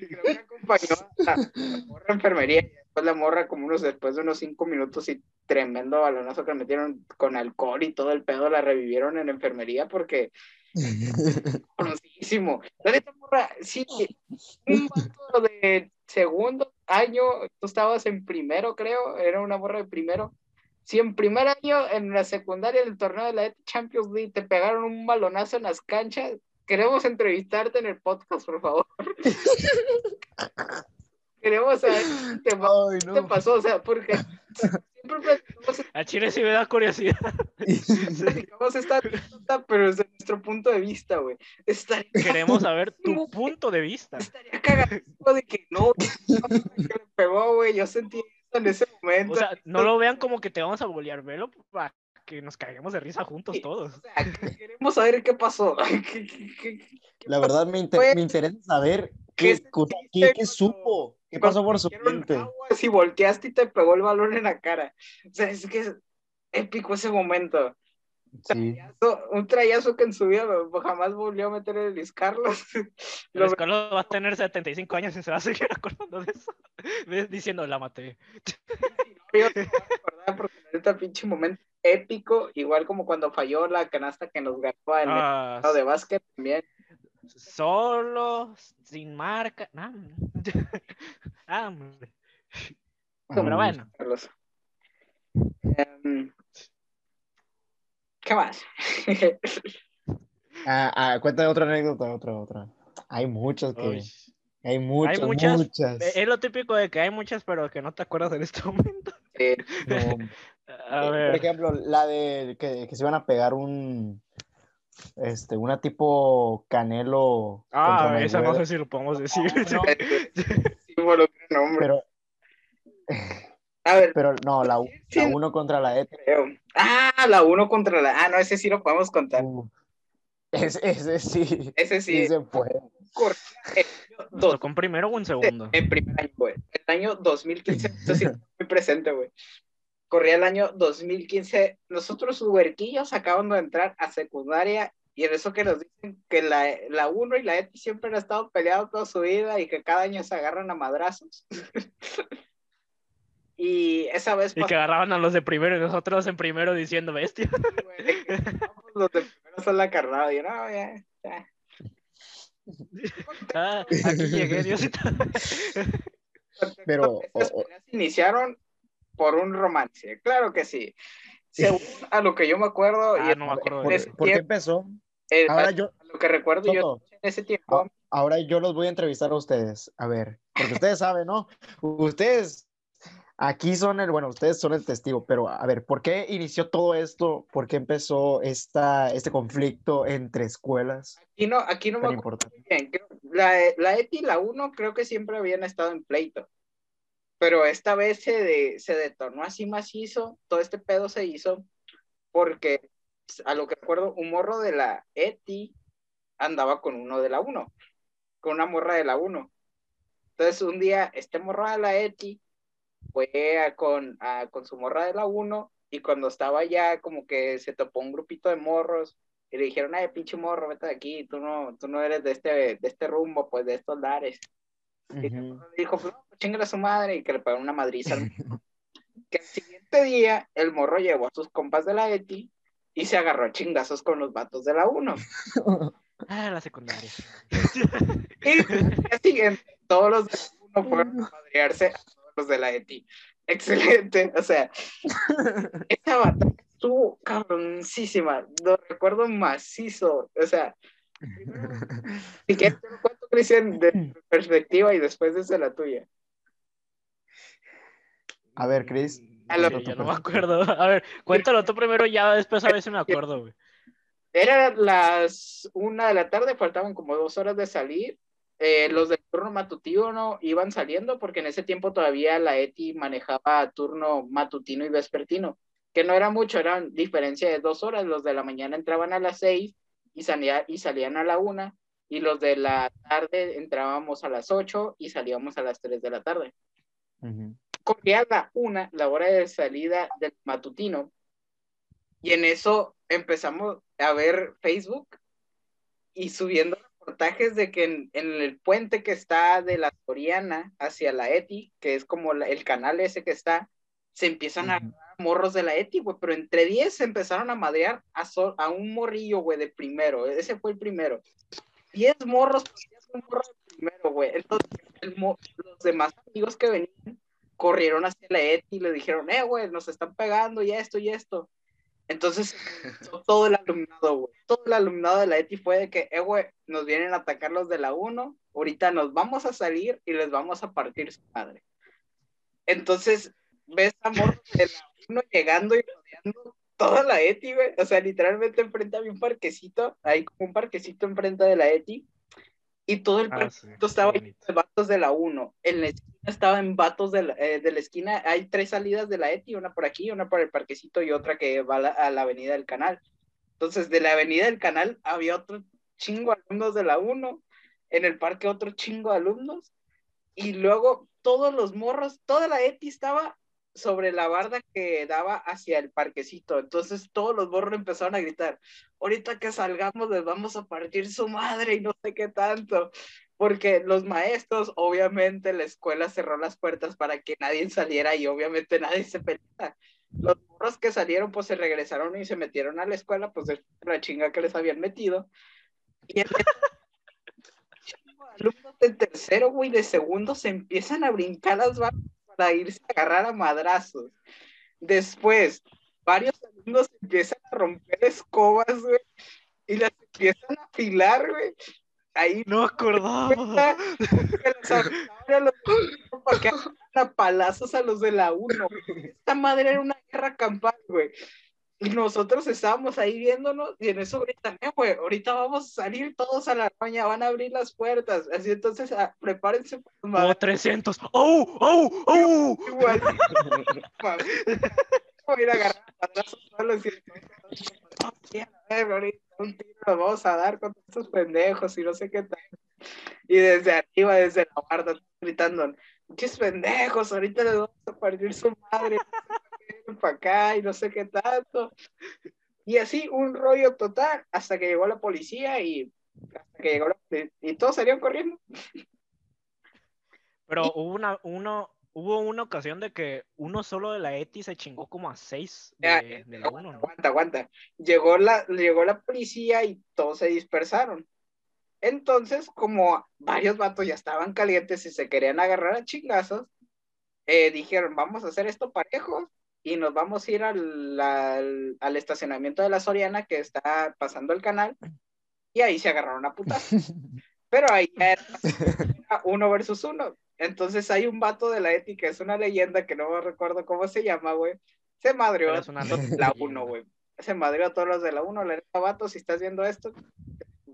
y creo que acompañó a la, morra enfermería y después la morra como unos después de unos cinco minutos y tremendo balonazo que metieron con alcohol y todo el pedo la revivieron en enfermería porque *laughs* conocidísimo. La neta morra, sí, un vato de segundo año, tú estabas en primero, creo, era una morra de primero. Si en primer año, en la secundaria del torneo de la Champions League, te pegaron un balonazo en las canchas, queremos entrevistarte en el podcast, por favor. *laughs* queremos saber qué te, pasó, o sea, porque siempre A Chile sí me da curiosidad. *laughs* *laughs* Dedicamos esta pero desde nuestro punto de vista, güey. Queremos saber tu *laughs* punto de vista. Estaría cagado de que no, que me pegó, güey. Yo sentí eso en ese momento. O sea, no lo vean como que te vamos a bolear, velo para que nos caigamos de risa juntos todos. O sea, queremos saber qué pasó. La verdad me, interesa saber qué, qué, qué supo. ¿Qué pasó por su mente? Si volteaste y te pegó el balón en la cara. O sea, es que es épico ese momento. Sí. un trayazo que en su vida jamás volvió a meter el Luis Carlos. *laughs* Luis Carlos va a tener 75 años y se va a seguir *laughs* acordando de eso. Diciendo, la maté. Yo te a porque este pinche momento épico, igual como cuando falló la canasta que nos ganó en el ah, de básquet también. Solo, sin marca. Ah, Pero bueno. Em, ¿Qué más? ah, ah, cuéntame otra anécdota, otra, otra. Hay muchas que. Hay muchas, hay muchas, Es lo típico de que hay muchas, pero que no te acuerdas en este momento. a eh, ver. Por ejemplo, la de que, que se iban a pegar un, este, una tipo Canelo. Ah, esa no sé si lo podemos decir. Pero, a ver, pero no, la 1 contra la E. Ah, la 1 contra la. Ah, no, ese sí lo podemos contar. Uh, ese, ese, sí. Ese sí. se puede. ¿Con primero o en segundo? En primer año, güey. El año 2015, esto sí muy presente, güey. Corría el año 2015. Nosotros, huerquillos, acabamos de entrar a secundaria y en eso que nos dicen que la, la 1 y la ETI siempre han estado peleados toda su vida y que cada año se agarran a madrazos. *laughs* y esa vez... Y que agarraban a los de primero y nosotros en primero diciendo bestia. Pues, *laughs* los de primero son la carnada. Y no, ya, ya. Ah, aquí llegué, *laughs* Diosito. Pero... iniciaron por un romance, claro que sí. Según a lo que yo me acuerdo... Ah, no me acuerdo. ¿Por, qué empezó? Eh, ahora yo, lo que recuerdo yo en ese tiempo. Ahora yo los voy a entrevistar a ustedes. A ver, porque ustedes *laughs* saben, ¿no? Ustedes aquí son el, bueno, ustedes son el testigo, pero a ver, ¿por qué inició todo esto? ¿Por qué empezó esta, este conflicto entre escuelas? Aquí no, aquí no me acuerdo bien. La, la ETI y la 1 creo que siempre habían estado en pleito, pero esta vez se, de, se detonó así macizo, todo este pedo se hizo porque a lo que recuerdo, un morro de la ETI andaba con uno de la 1, con una morra de la 1. Entonces un día este morro de la ETI fue con, con su morra de la 1 y cuando estaba ya como que se topó un grupito de morros y le dijeron, ay, pinche morro, vete de aquí, tú no, tú no eres de este, de este rumbo, pues de estos lares. Y dijo, pues no, pues a su madre y que le pagaron una madriza. *laughs* que el siguiente día el morro llevó a sus compas de la ETI y se agarró a chingazos con los vatos de la 1. *laughs* Ah, la secundaria. y así, todos los de la 1 fueron a madrearse a todos los de la ETI. Excelente, o sea, *laughs* esa batalla estuvo cabroncísima, lo recuerdo macizo, o sea, y que te lo cuento, Cristian, de perspectiva y después desde la tuya. A ver, Cris, yo no me acuerdo. *laughs* A ver, cuéntalo tú primero, ya después a veces me acuerdo, güey. Era las una de la tarde, faltaban como dos horas de salir. Eh, los del turno matutino no iban saliendo porque en ese tiempo todavía la ETI manejaba turno matutino y vespertino, que no era mucho, eran diferencia de dos horas. Los de la mañana entraban a las seis y, salía, y salían a la una, y los de la tarde entrábamos a las ocho y salíamos a las tres de la tarde. Corría la una, la hora de salida del matutino, y en eso empezamos a ver Facebook y subiendo reportajes de que en, el puente que está de la Soriana hacia la ETI, que es como el canal ese que está, se empiezan a morros de la ETI, güey, pero entre 10 se empezaron a madrear a, a un morrillo, güey, de primero, ese fue el primero. 10 morros, 10 morros de primero, güey. Entonces, los demás amigos que venían corrieron hacia la ETI y le dijeron, eh, güey, nos están pegando y esto y esto. Entonces, *laughs* todo el alumnado, güey, todo el alumnado de la ETI fue de que, eh, güey, nos vienen a atacar los de la 1, ahorita nos vamos a salir y les vamos a partir su madre. Entonces, ves a morros de la 1 llegando y rodeando toda la ETI, güey. O sea, literalmente enfrente había un parquecito, hay como un parquecito enfrente de la ETI. Y todo el ah, parquecito estaba en vatos de la 1. En la esquina estaba en vatos de la, eh, de la, esquina. Hay tres salidas de la ETI, una por aquí, una por el parquecito y otra que va a la, avenida del canal. Entonces, de la avenida del canal había otro chingo de alumnos de la 1. En el parque otro chingo de alumnos. Y luego todos los morros, toda la ETI estaba sobre la barda que daba hacia el parquecito. Entonces todos los borros empezaron a gritar, ahorita que salgamos les vamos a partir su madre y no sé qué tanto. Porque los maestros, obviamente la escuela cerró las puertas para que nadie saliera y obviamente nadie se peleara. Los borros que salieron pues se regresaron y se metieron a la escuela, pues de la chinga que les habían metido. Y el *laughs* alumnos de tercero, güey, de segundo se empiezan a brincar las barras para irse a agarrar a madrazos. Después, varios alumnos empiezan a romper escobas, güey, y las empiezan a afilar, güey. Ahí no acordaba. *laughs* Los para que a palazos a los de la 1. Esta madre era una guerra campal, güey. Y nosotros estábamos ahí viéndonos y en eso gritan, eh, güey, ahorita vamos a salir todos a la roña, van a abrir las puertas. Así entonces, ah, prepárense. Para... Oh, 300. ¡Oh, oh, oh! Igual. *laughs* voy a ir a agarrar patazos solos y un tiro nos vamos a dar con estos pendejos y no sé qué tal. Y desde arriba, desde la barda, gritando, muchos pendejos, ahorita les vamos a partir su madre para acá y no sé qué tanto. Y así un rollo total hasta que llegó la policía y hasta que llegó y todos salieron corriendo. Pero hubo una, uno, hubo una ocasión de que uno solo de la ETI se chingó como a seis de, la uno, ¿no? Aguanta, aguanta. Llegó la, llegó la policía y todos se dispersaron. Entonces, como varios vatos ya estaban calientes y se querían agarrar a chingazos, eh, dijeron, vamos a hacer esto parejo y nos vamos a ir al, al, estacionamiento de la Soriana que está pasando el canal y ahí se agarraron a putas. *laughs* Pero ahí era uno versus uno. Entonces hay un vato de la ética, es una leyenda que no me recuerdo cómo se llama, güey. Se madrió a la uno, güey. Se madrió a todos los de la uno. Le vato, si estás viendo esto,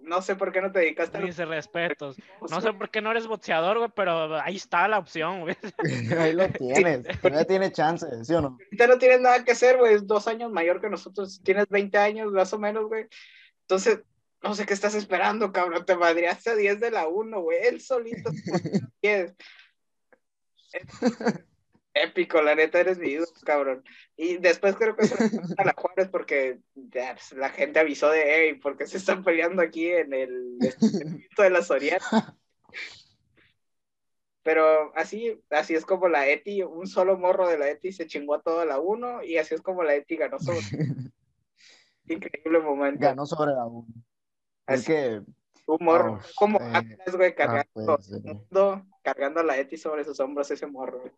no sé por qué no te dedicaste a... Dice respetos. *laughs* No sé por qué no eres boxeador, güey, pero ahí está la opción, güey. *laughs* ahí lo tienes. Todavía tiene chance, ¿sí o no? Ahorita no tienes nada que hacer, güey. Es dos años mayor que nosotros. Tienes 20 años, más o menos, güey. Entonces, no sé qué estás esperando, cabrón. Te madreaste a 10 de la 1, güey. Él solito. *laughs* 10. Épico, la neta eres mi ídolo, *laughs* cabrón. Y después creo que se a la Juárez porque pues, la gente avisó de, hey, porque se están peleando aquí en el de la Soriana. Pero así, así es como la Eti, un solo morro de la Eti se chingó a toda la 1 y así es como la Eti ganó sobre. *laughs* Increíble momento. Ganó sobre la 1. Es que. Un morro, como eh, güey, ah, cargando, mundo, cargando la Eti sobre sus hombros ese morro. Güey.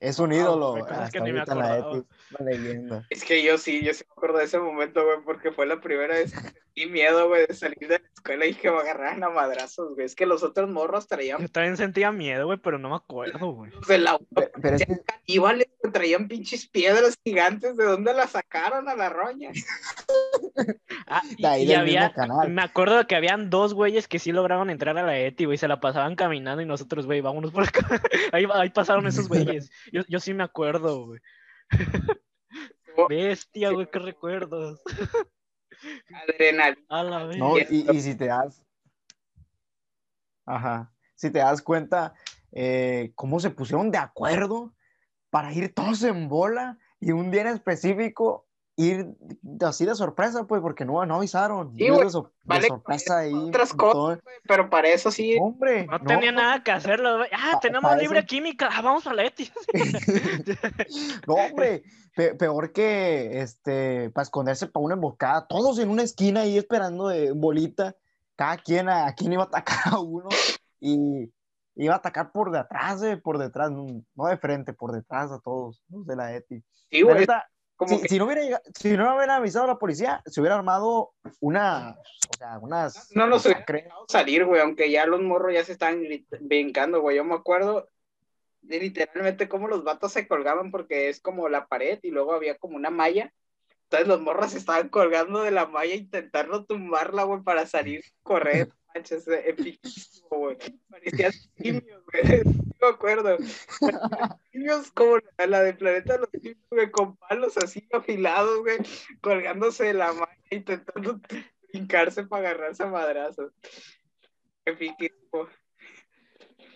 Es un ídolo. es que ni me la Es que yo sí, yo sí me acuerdo de ese momento, güey, porque fue la primera vez que sentí miedo, güey, de salir de la escuela y que me agarraran a madrazos, güey. Es que los otros morros traían. Yo también sentía miedo, güey, pero no me acuerdo, güey. De la pero, es que... caníbales traían pinches piedras gigantes, ¿de dónde las sacaron a la roña? *laughs* ah, y, había, me acuerdo de que habían dos güeyes que sí lograron entrar a la ETI, güey, se la pasaban caminando y nosotros, güey, vámonos por acá. *laughs* ahí, ahí pasaron esos güeyes. Yo, yo sí me acuerdo, güey. Bestia, güey, qué recuerdos. Adrenalina. No, y, y si te das. Ajá. Si te das cuenta, eh, cómo se pusieron de acuerdo para ir todos en bola y un día en específico ir así de sorpresa, pues, porque no, no avisaron. Sí, de, sorpresa ahí. Otras cosas, pero para eso sí. Hombre, no, tenía nada que hacerlo. Ah, tenemos libre química. Ah, vamos a la ETI. *laughs* *laughs* no, hombre, peor que este, para esconderse para una emboscada. Todos en una esquina ahí esperando de bolita. Cada quien a, quien iba a atacar a uno. Y iba a atacar por detrás, eh, por detrás, no de frente, por detrás a todos los de la ETI. Sí, güey si, no hubiera, si no hubiera avisado a la policía, se hubiera armado una, o sea, unas... No nos hubiera salir, güey, aunque ya los morros ya se estaban brincando, güey. Yo me acuerdo de literalmente cómo los vatos se colgaban porque es como la pared y luego había como una malla. Entonces los morros se estaban colgando de la malla intentando tumbarla, güey, para salir, correr. Manches, epiquísimo, güey. Parecían simios, güey. *laughs* No me acuerdo. Simios como la, de Planeta de los Simios, güey, con palos así afilados, güey, colgándose de la malla, intentando brincarse para agarrarse a madrazos. Epiquísimo.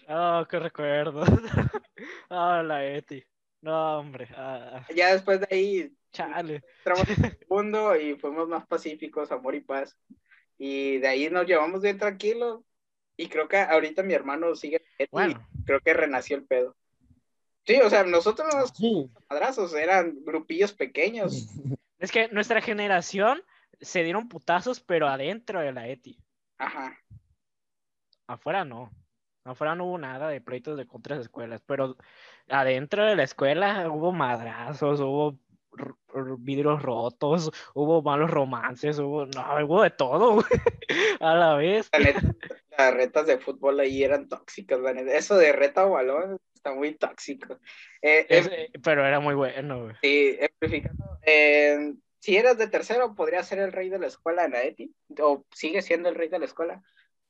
Oh, qué recuerdo. *laughs* Ah, la Eti. No, hombre. Ah. Ya después de ahí, Chale. Entramos en el *laughs* mundo y fuimos más pacíficos, amor y paz. Y de ahí nos llevamos bien tranquilos. Y creo que ahorita mi hermano sigue. Bueno. creo que renació el pedo. Sí, o sea, nosotros no sí. madrazos, eran grupillos pequeños. *laughs* Es que nuestra generación se dieron putazos, pero adentro de la ETI. Ajá. Afuera no. Afuera no hubo nada de pleitos de otras escuelas, pero adentro de la escuela hubo madrazos, hubo vidrios rotos, hubo malos romances, hubo, no, hubo de todo, *laughs* a la vez. las retas de fútbol ahí eran tóxicas, eso de reta o balón está muy tóxico. Eh, em, pero era muy bueno, Sí, si eras de tercero, podría ser el rey de la escuela en la ETI, o sigue siendo el rey de la escuela,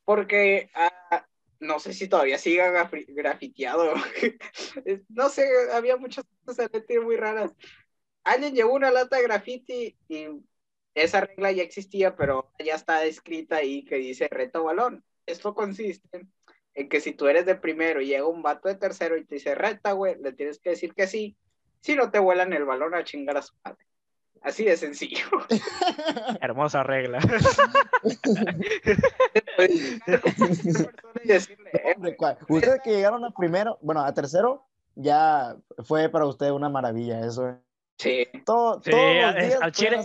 porque ah, no sé si todavía siga grafiteado, *laughs* no sé, había muchas cosas en ETI muy raras alguien llevó una lata de graffiti y esa regla ya existía, pero ya está escrita ahí que dice reto balón. Esto consiste en que si tú eres de primero y llega un vato de tercero y te dice reta, güey, le tienes que decir que sí. Si no te vuelan el balón a chingar a su madre. Así de sencillo. *laughs* Hermosa regla. *laughs* Ustedes que llegaron a primero, bueno, a tercero, ya fue para usted una maravilla eso. Sí. Todo, todos los días al Chile.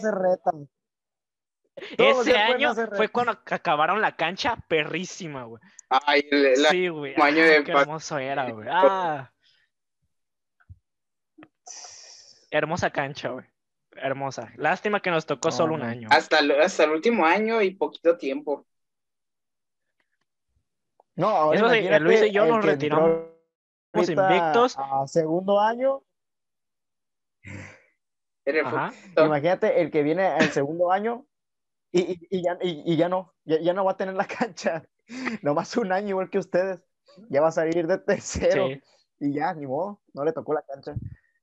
Ese año fue cuando acabaron la cancha perrísima, güey. Ay, la, sí, güey. Ah, qué hermoso era, güey. *laughs* Ah. Hermosa cancha, güey. Hermosa. Lástima que nos tocó solo un año. Hasta, hasta el último año y poquito tiempo. No, ahora Eso sí, Luis y yo nos retiramos invictos. A segundo año Imagínate el que viene el segundo año y, y, ya, y, ya, no, ya, no va a tener la cancha. *laughs* Nomás un año igual que ustedes. Ya va a salir de tercero. Y ya, ni modo, no le tocó la cancha.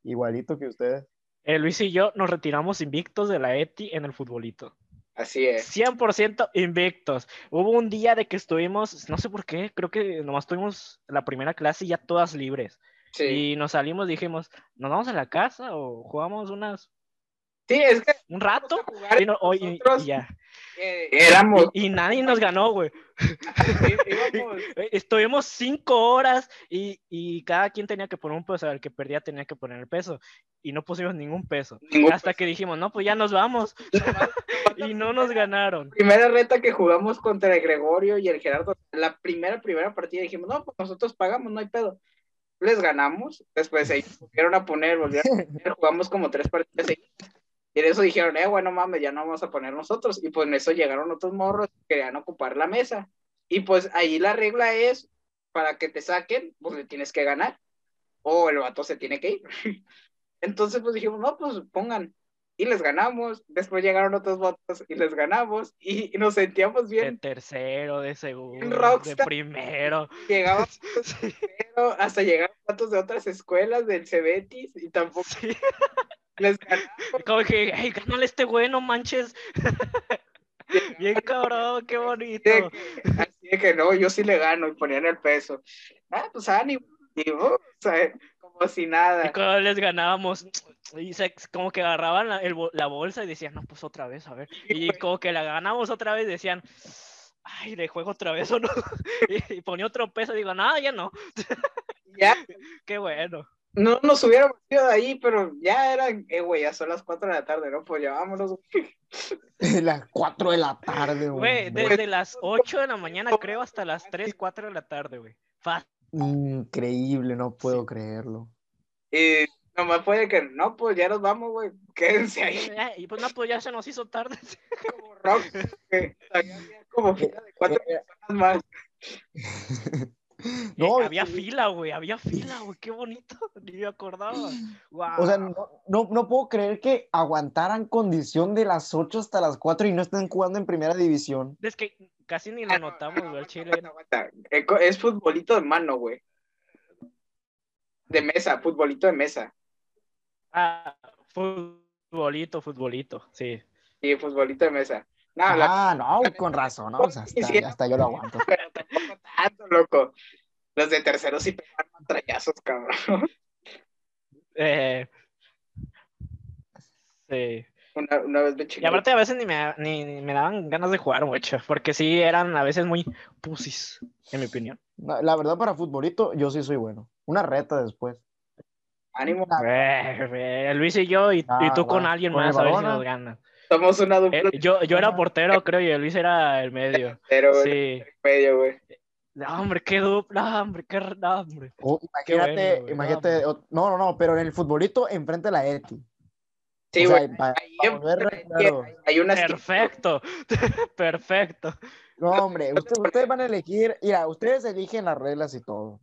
Igualito que ustedes. Eh, Luis y yo nos retiramos invictos de la ETI en el futbolito. Así es. 100% invictos. Hubo un día de que estuvimos, no sé por qué, creo que nomás tuvimos la primera clase ya todas libres. Y nos salimos, dijimos, ¿nos vamos a la casa o jugamos unas Sí, es que. Un rato. Y, ya. Eh, éramos. Y, nadie nos ganó, güey. *laughs* Estuvimos cinco horas y, cada quien tenía que poner un peso. El que perdía tenía que poner el peso. Y no pusimos ningún peso. hasta que dijimos, no, pues ya nos vamos. *laughs* y no nos ganaron. Primera reta que jugamos contra el Gregorio y el Gerardo. La primera, primera partida dijimos, no, pues nosotros pagamos, no hay pedo. Les ganamos. Después se volvieron a poner, volvieron a poner, jugamos como tres partidas seguidas y en eso dijeron, eh, bueno, mames, ya no vamos a poner nosotros. Y pues en eso llegaron otros morros que querían ocupar la mesa. Y pues ahí la regla es, para que te saquen, pues le tienes que ganar. O el vato se tiene que ir. *laughs* Entonces pues dijimos, no, pues pongan. Y les ganamos. Después llegaron otros votos y les ganamos. Y, nos sentíamos bien. De tercero, de segundo, de primero. Llegamos *laughs* hasta llegaron votos de otras escuelas, del Cebetis, y tampoco... Les Como que, hey, gánale este güey, no manches. Bien cabrón, qué bonito. Así de, que, no, yo sí le gano y ponían el peso. ah, pues ánimo. Y, uh, o sea, como si nada. Y cuando les ganábamos, *tsk* y se, como que agarraban la, el, la, bolsa y decían, no, pues otra vez, a ver. Y como que la ganamos otra vez, decían, ay, le juego otra vez o no. *laughs* y, ponía otro peso y digo, nada, ya no. *laughs* Ya. *laughs* Qué bueno. No nos hubiéramos ido de ahí, pero ya eran, eh, güey, ya son las 4 de la tarde, ¿no? Pues ya vámonos. las 4 de la tarde, güey. Desde las 8 de la mañana, creo, hasta las 3, 4 de la tarde, güey. Increíble, no puedo creerlo. Y nomás puede que, no, pues ya nos vamos, güey, *laughs* quédense ahí. Y pues no, pues ya se nos hizo tarde. *laughs* como rock, que como fila de cuatro eh, personas más. *laughs* No, había fila, güey, había fila, güey, qué bonito, ni me acordaba. O sea, no, no, puedo creer que aguantaran condición de las 8 hasta las 4 y no estén jugando en primera división. Es que casi ni lo notamos, güey, Chile. Es futbolito de mano, güey. De mesa, futbolito de mesa. Ah, futbolito, futbolito, sí. Sí, futbolito de mesa. No, ah, no, con razón, ¿no? O sea, hasta, hasta yo lo aguanto. *laughs* Pero tampoco tanto, loco. Los de terceros sí pegan matrallazos, cabrón. Eh, sí. Una, una vez me Y aparte a veces ni me, ni, me daban ganas de jugar mucho, porque sí eran a veces muy pusis, en mi opinión. La verdad, para futbolito, yo sí soy bueno. Una reta después. Ánimo. Eh, eh, Luis y yo, y, y tú con alguien más, a ver si nos ganan. Somos una dupla. Eh, yo, yo era portero, creo, y Luis era el medio. *laughs* Pero, sí. El medio, güey. No, hombre, qué dupla, hombre, qué hombre. Oh, imagínate, imagínate, no, no, no, pero en el futbolito enfrente a la Eti. Sí, güey. hay una Perfecto, *laughs* perfecto. No, hombre, ustedes, van a elegir, mira, ustedes eligen las reglas y todo.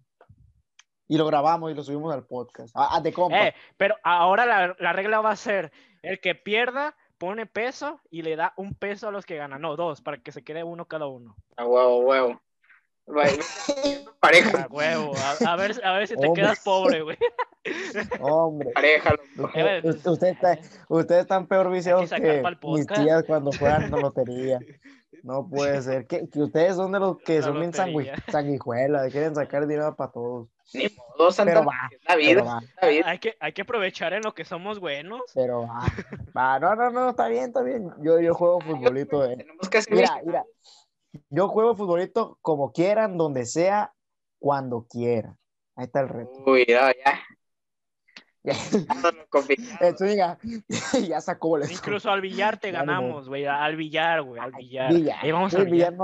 Y lo grabamos y lo subimos al podcast. A, de compa. Eh, pero ahora la, la regla va a ser el que pierda pone peso y le da un peso a los que ganan, no, dos, para que se quede uno cada uno. A huevo, huevo. *laughs* Pareja. A huevo, a, ver, a ver si te quedas pobre, güey. *laughs* Hombre. Pareja. Ustedes usted están peor viciados que mis tías cuando juegan la lotería. No puede ser. Que, que ustedes son de los que son bien sanguijuelas, quieren sacar dinero para todos. Ni modo, Santa. Pero va, la vida, Hay, que, hay que aprovechar en lo que somos buenos. Pero va. va no, no, no, está bien, está bien. Yo, yo juego futbolito. Eh. mira, mira. Yo juego futbolito como quieran, donde sea, cuando quieran. Ahí está el reto. Uy, ya, *laughs* ya. Eso ya, *laughs* ya sacó Incluso al billar te ganamos, güey. Al billar, güey. Al billar. vamos al billar. *laughs*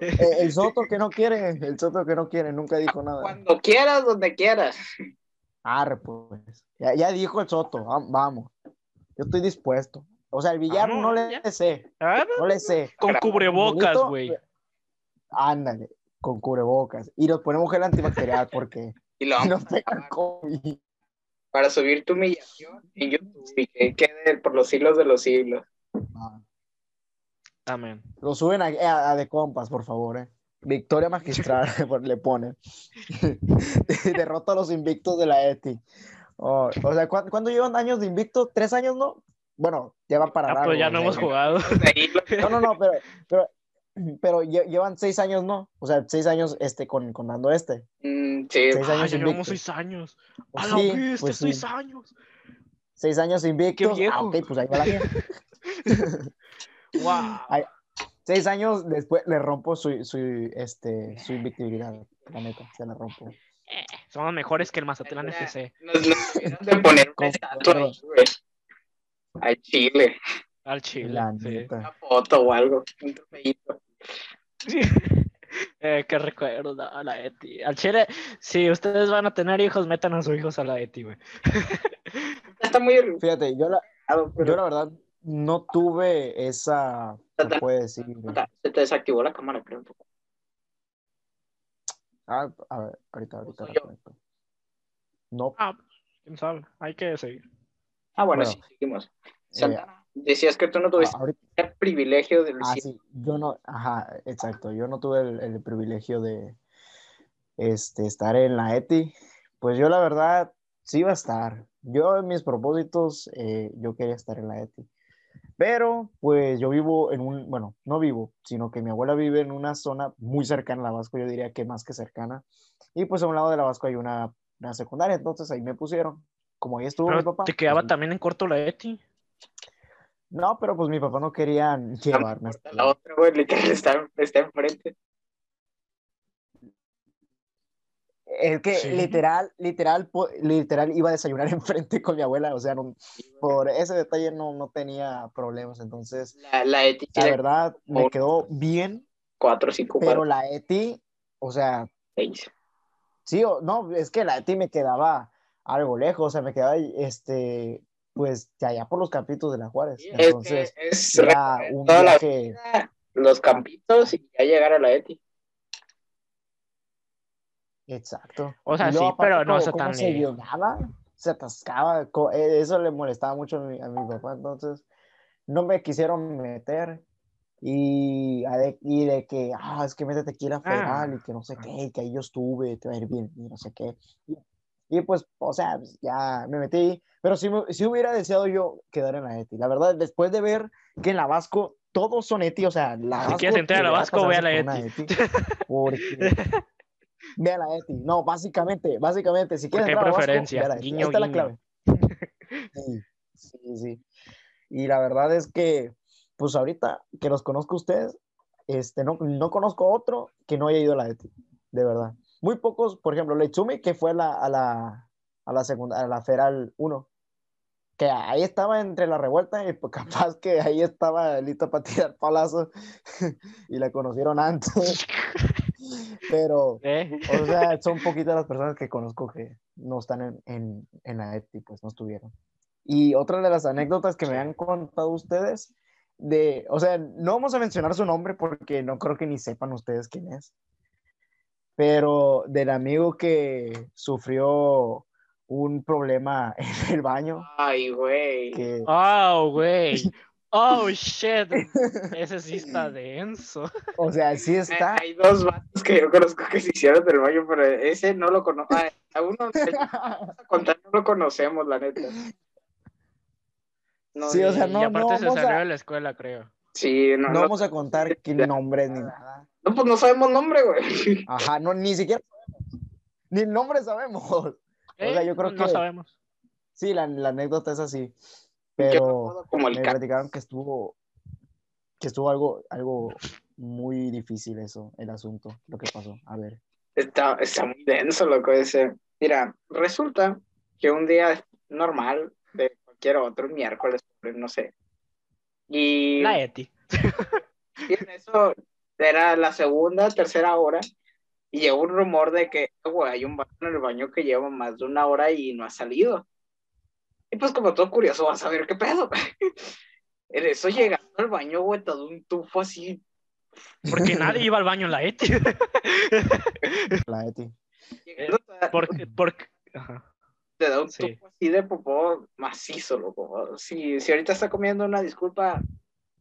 Eh, el Soto que no quiere, el Soto que no quiere, nunca dijo nada. Cuando quieras, donde quieras. Arre, pues. Ya, ya dijo el Soto, vamos. Yo estoy dispuesto. O sea, el billar no le sé. No le sé. Con cubrebocas, güey. Ándale, con cubrebocas. Y nos ponemos gel antibacterial porque *laughs* y lo no COVID. Para subir tu humillación en YouTube y que quede por los siglos de los siglos. Ah. Amén. Lo suben a, a, de compas, por favor, eh. Victoria magistral *laughs* le pone. *laughs* Derrota a los invictos de la ETI. Oh, o sea, ¿cuándo, llevan años de invicto? ¿Tres años, no? Bueno, llevan para ah, pues ya no hemos jugado. *laughs* No, no, no, pero, pero *clears throat* pero llevan seis años, ¿no? O sea, seis años este, con, con este. Mm, sí, seis años ah, llevamos seis años. Pues a la pues seis años. Seis años invictos. Qué viejo. Ah, ok, pues ahí va la mía. *laughs* wow. seis años después le rompo su, su, este, su invictibilidad. La neta, se la rompo. Eh, somos mejores que el Mazatlán FC. Nos, nos de poner Al Chile. Al Chile. sí. Una foto o algo. Un trofeito. *laughs* Eh, qué recuerdo a la Eti. Al Chile, si ustedes van a tener hijos, metan a sus hijos a la Eti, güey. *laughs* Está muy. Fíjate, yo la, yo la verdad no tuve esa. Se puede decir? Se te desactivó la cámara, creo un poco. Ah, a ver, ahorita, ahorita. No. Ah, quién sabe, hay que seguir. Ah, bueno, sí, seguimos. Eh, Decías que tú no tuviste el privilegio de Ah, sí, yo no, ajá, exacto, yo no tuve el, privilegio de este, estar en la ETI. Pues yo la verdad sí iba a estar. Yo en mis propósitos, eh, yo quería estar en la ETI. Pero pues yo vivo en un, bueno, no vivo, sino que mi abuela vive en una zona muy cercana a la Vasco, yo diría que más que cercana. Y pues a un lado de la Vasco hay una, una secundaria, entonces ahí me pusieron. Como ahí estuvo mi papá. ¿Te quedaba pues, también en corto la ETI? No, pero pues mi papá no quería llevarme. La otra, güey, literal está, está enfrente. Es que literal, literal, literal iba a desayunar *laughs* enfrente con mi abuela, o sea, por ese detalle no, no tenía problemas, entonces la, la, Eti la verdad me quedó bien. Cuatro, cinco, Pero la Eti, o sea, seis. Sí, no, es que la Eti me quedaba algo lejos, o sea, me quedaba, este, pues, allá por los campitos de la Juárez. Entonces, es era un viaje... los campitos y ya llegar a la Eti. Exacto. O sea, sí, pero no se tan se llegaba, se atascaba, eh, eso le molestaba mucho a mi, a mi, papá, entonces no me quisieron meter y, y de que, ah, es que métete aquí a la federal ah. y que no sé qué, y que ahí yo estuve, te va a ir bien, y no sé qué. Y, pues, o sea, pues, ya me metí, pero si, si hubiera deseado yo quedar en la ETI, la verdad, después de ver que en la Vasco todos son ETI, o sea, la Si quieres entrar a la Vasco, ve a la ETI. Porque *laughs* Ve a la ETI. No, básicamente, básicamente, si quieres entrar preferencia. Vasco, guiño, Ahí está la clave. *laughs* Sí, sí, sí. Y la verdad es que, pues ahorita que los conozco a ustedes, este, no, no conozco otro que no haya ido a la ETI, de verdad. Muy pocos, por ejemplo, Leitsumi, que fue a la, a la, a la segunda, a la Feral 1, que ahí estaba entre la revuelta y pues *laughs* capaz que ahí estaba listo para tirar palazos *laughs* y la conocieron antes. *laughs* Pero, ¿Eh? o sea, son poquitas las personas que conozco que no están en, en, en la ETI, pues no estuvieron. Y otra de las anécdotas que me han contado ustedes, de, o sea, no vamos a mencionar su nombre porque no creo que ni sepan ustedes quién es, pero del amigo que sufrió un problema *laughs* en el baño. Ay, güey. *laughs* Oh, güey. *laughs* Oh, shit. Ese sí está denso. O sea, sí está. Hay, dos vatos que yo conozco que se hicieron del baño, pero ese no lo conozco. A uno contar, no lo conocemos, la neta. No, sí, o sea, no. Y aparte se salió de la escuela, creo. Sí, no. No vamos a contar qué nombres ni nada. No, pues no sabemos nombre, güey. *laughs* Ajá, no, ni siquiera Ni el nombre sabemos. O sea, yo creo no, que. No sabemos. Sí, la, la anécdota es así. Pero como me platicaron que estuvo, que estuvo algo, algo muy difícil eso, el asunto, lo que pasó. A ver. Está, está muy denso, loco, ese. Mira, resulta que un día normal de cualquier otro, miércoles, no sé. Y... La Eti. Y en eso era la segunda, tercera hora, y llegó un rumor de que, güey, hay un baño en el baño que lleva más de una hora y no ha salido. Y pues como todo curioso vas a ver qué pedo. *laughs* En eso llegando al baño, güey, todo un tufo así. Porque nadie iba al baño en la ETI. *laughs* La ETI. Porque, porque... Te da un tufo así de popó macizo, loco. Si, si ahorita está comiendo una disculpa,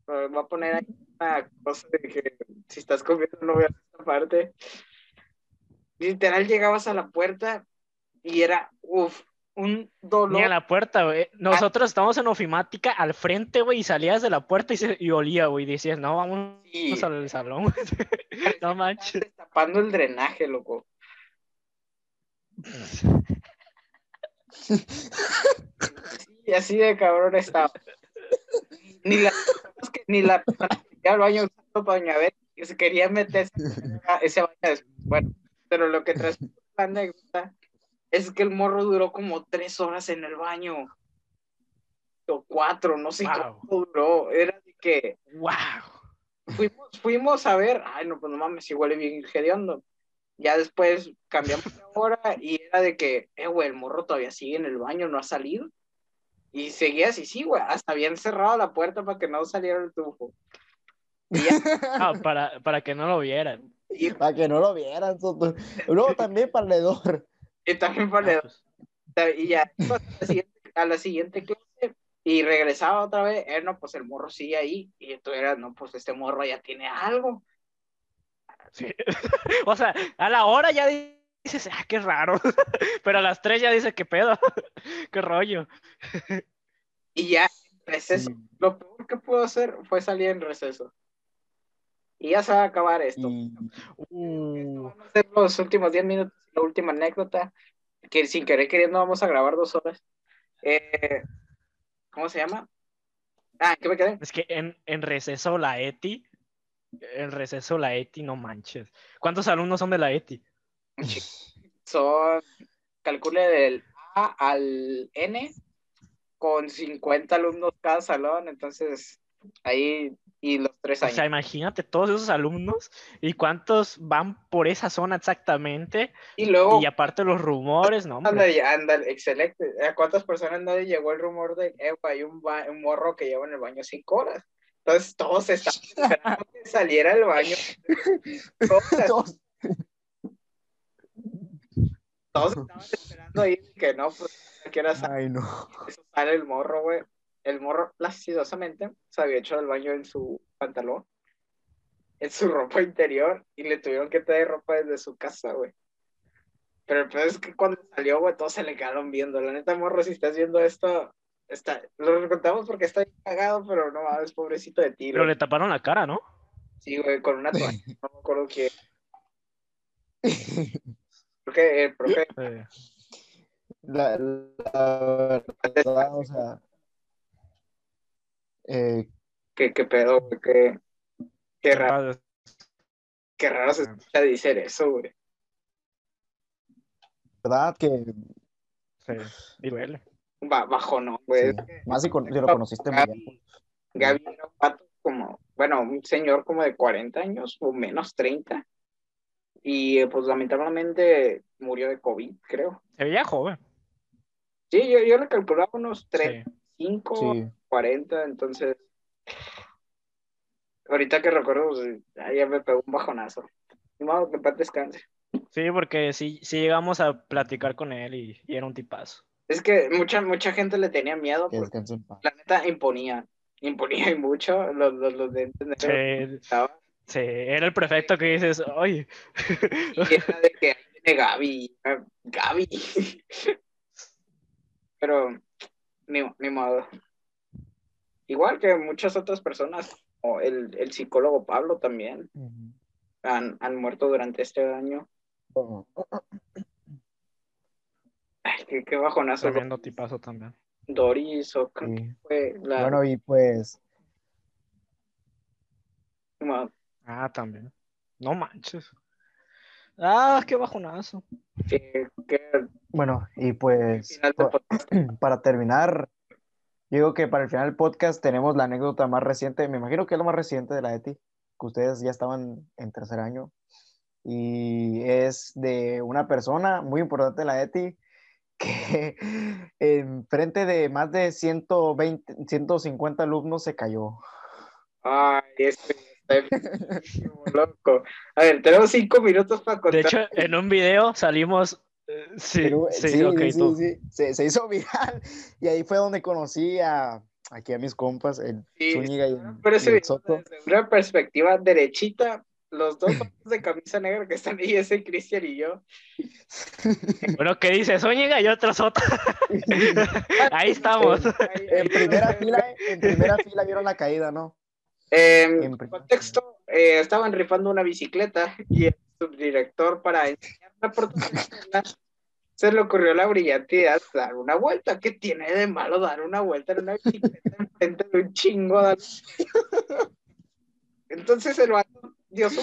va a poner ahí una cosa de que si estás comiendo no a esta parte. Literal llegabas a la puerta y era, uff, un dolor. Ni a la puerta, güey. Nosotros estamos en ofimática al frente, güey, y salías de la puerta y, se, y olía, güey. Y decías, no, vamos al salón. *laughs* no manches. Tapando el drenaje, loco. *laughs* y así de cabrón estaba. Ni la, ni la al baño para doña que se quería meter ese baño después. Bueno, pero lo que trae la anécdota es que el morro duró como tres horas en el baño. O cuatro, no sé wow. duró. Era de que. ¡Wow! Fuimos, fuimos a ver. Ay, no, pues no mames, si huele bien hediondo. Ya después cambiamos de hora y era de que, eh, güey, el morro todavía sigue en el baño, no ha salido. Y seguía así, sí, güey, hasta habían cerrado la puerta para que no saliera el tufo. *laughs* ah, para, para que no lo vieran. para que no lo vieran. Luego *laughs* también para el hedor. Y también. Ah, y ya, a la, siguiente, clase, y regresaba otra vez, eh, no, pues el morro sigue ahí, y tú eras, no, pues este morro ya tiene algo. Sí. *laughs* o sea, a la hora ya dices, ah, qué raro, *laughs* pero a las tres ya dice, qué pedo, *laughs* qué rollo. y ya, pues eso, lo peor que pudo hacer fue salir en receso. Y ya se va a acabar esto. Uh. los últimos 10 minutos, la última anécdota, que sin querer queriendo vamos a grabar dos horas. Eh, ¿Cómo se llama? Ah, ¿qué me quedé? Es que en, en receso la ETI, en receso la ETI, no manches. ¿Cuántos alumnos son de la ETI? Son, calcule del A al N, con 50 alumnos cada salón, entonces ahí y los tres años. O sea, imagínate todos esos alumnos y cuántos van por esa zona exactamente. Y luego. Y aparte los rumores, ¿no? Ándale, ándale, excelente. ¿A cuántas personas no llegó el rumor de, eh, hay un, un, morro que lleva en el baño cinco horas? Entonces todos estaban esperando que saliera el baño. *laughs* Todos, todos *laughs* estaban esperando ahí que no, pues, que era Ay, no. Eso sale el morro, güey el morro lastimosamente se había hecho el baño en su pantalón, en su *laughs* ropa interior, y le tuvieron que traer ropa desde su casa, güey. Pero el peor es que cuando salió, güey, todos se le quedaron viendo. La neta, morro, si estás viendo esto, está, lo contamos porque está cagado, pero no es pobrecito de ti. Pero le taparon la cara, ¿no? Sí, güey, con una toalla. *laughs* No me acuerdo quién. ¿Por qué? Eh, ¿Por qué? La, la verdad, o sea, eh, ¿Qué, qué pedo, Qué, qué raro. Qué raro se escucha decir eso, güey. ¿Verdad? Que. Sí, y duele. bajo no, güey. Más si, lo conociste muy bien. Gaby era un pato como, bueno, un señor como de 40 años o menos 30. Y pues lamentablemente murió de COVID, creo. Se veía joven. Sí, yo, yo le calculaba unos 35, sí. 40, entonces. Ahorita que recuerdo, pues, ya me pegó un bajonazo. Ni modo que paz descanse. Sí, porque sí, sí llegamos a platicar con él y, era un tipazo. Es que mucha, mucha gente le tenía miedo. La neta imponía. Imponía y *laughs* mucho los, los, los dentes Sí, sí, era el prefecto que dices, oye. Y era de que viene Gaby. Gaby. *laughs* Pero, ni, ni modo. Igual que muchas otras personas, o el, el psicólogo Pablo también, han, han, muerto durante este año. Ay, qué, qué bajonazo. Tremendo tipazo también. Doris, o fue la... Bueno, y pues. Ah, también. No manches. Ah, qué bajonazo. Sí, qué... Bueno, y pues *clears throat* para terminar, Digo que para el final del podcast tenemos la anécdota más reciente, me imagino que es lo más reciente de la ETI, que ustedes ya estaban en tercer año, y es de una persona muy importante de la ETI *laughs* que en frente de más de 120, 150 alumnos se cayó. Ay, este loco. A ver, tenemos cinco minutos para contar. De hecho, en un video salimos Sí, sí, sí, Se, hizo *laughs* viral y ahí fue donde conocí a aquí a mis compas, el Zúñiga y, Pero el Soto. Desde una perspectiva derechita, los dos de camisa negra que están ahí, ese Cristian y yo. *laughs* Bueno, ¿qué dice? Zúñiga y otro Soto. *laughs* ahí estamos. En, primera fila, en primera fila vieron la caída, ¿no? En contexto, eh, estaban rifando una bicicleta y el subdirector para enseñar la *laughs* se le ocurrió la brillante idea de dar una vuelta. ¿Qué tiene de malo dar una vuelta en una bicicleta enfrente de un chingo? De... Entonces el vato dio su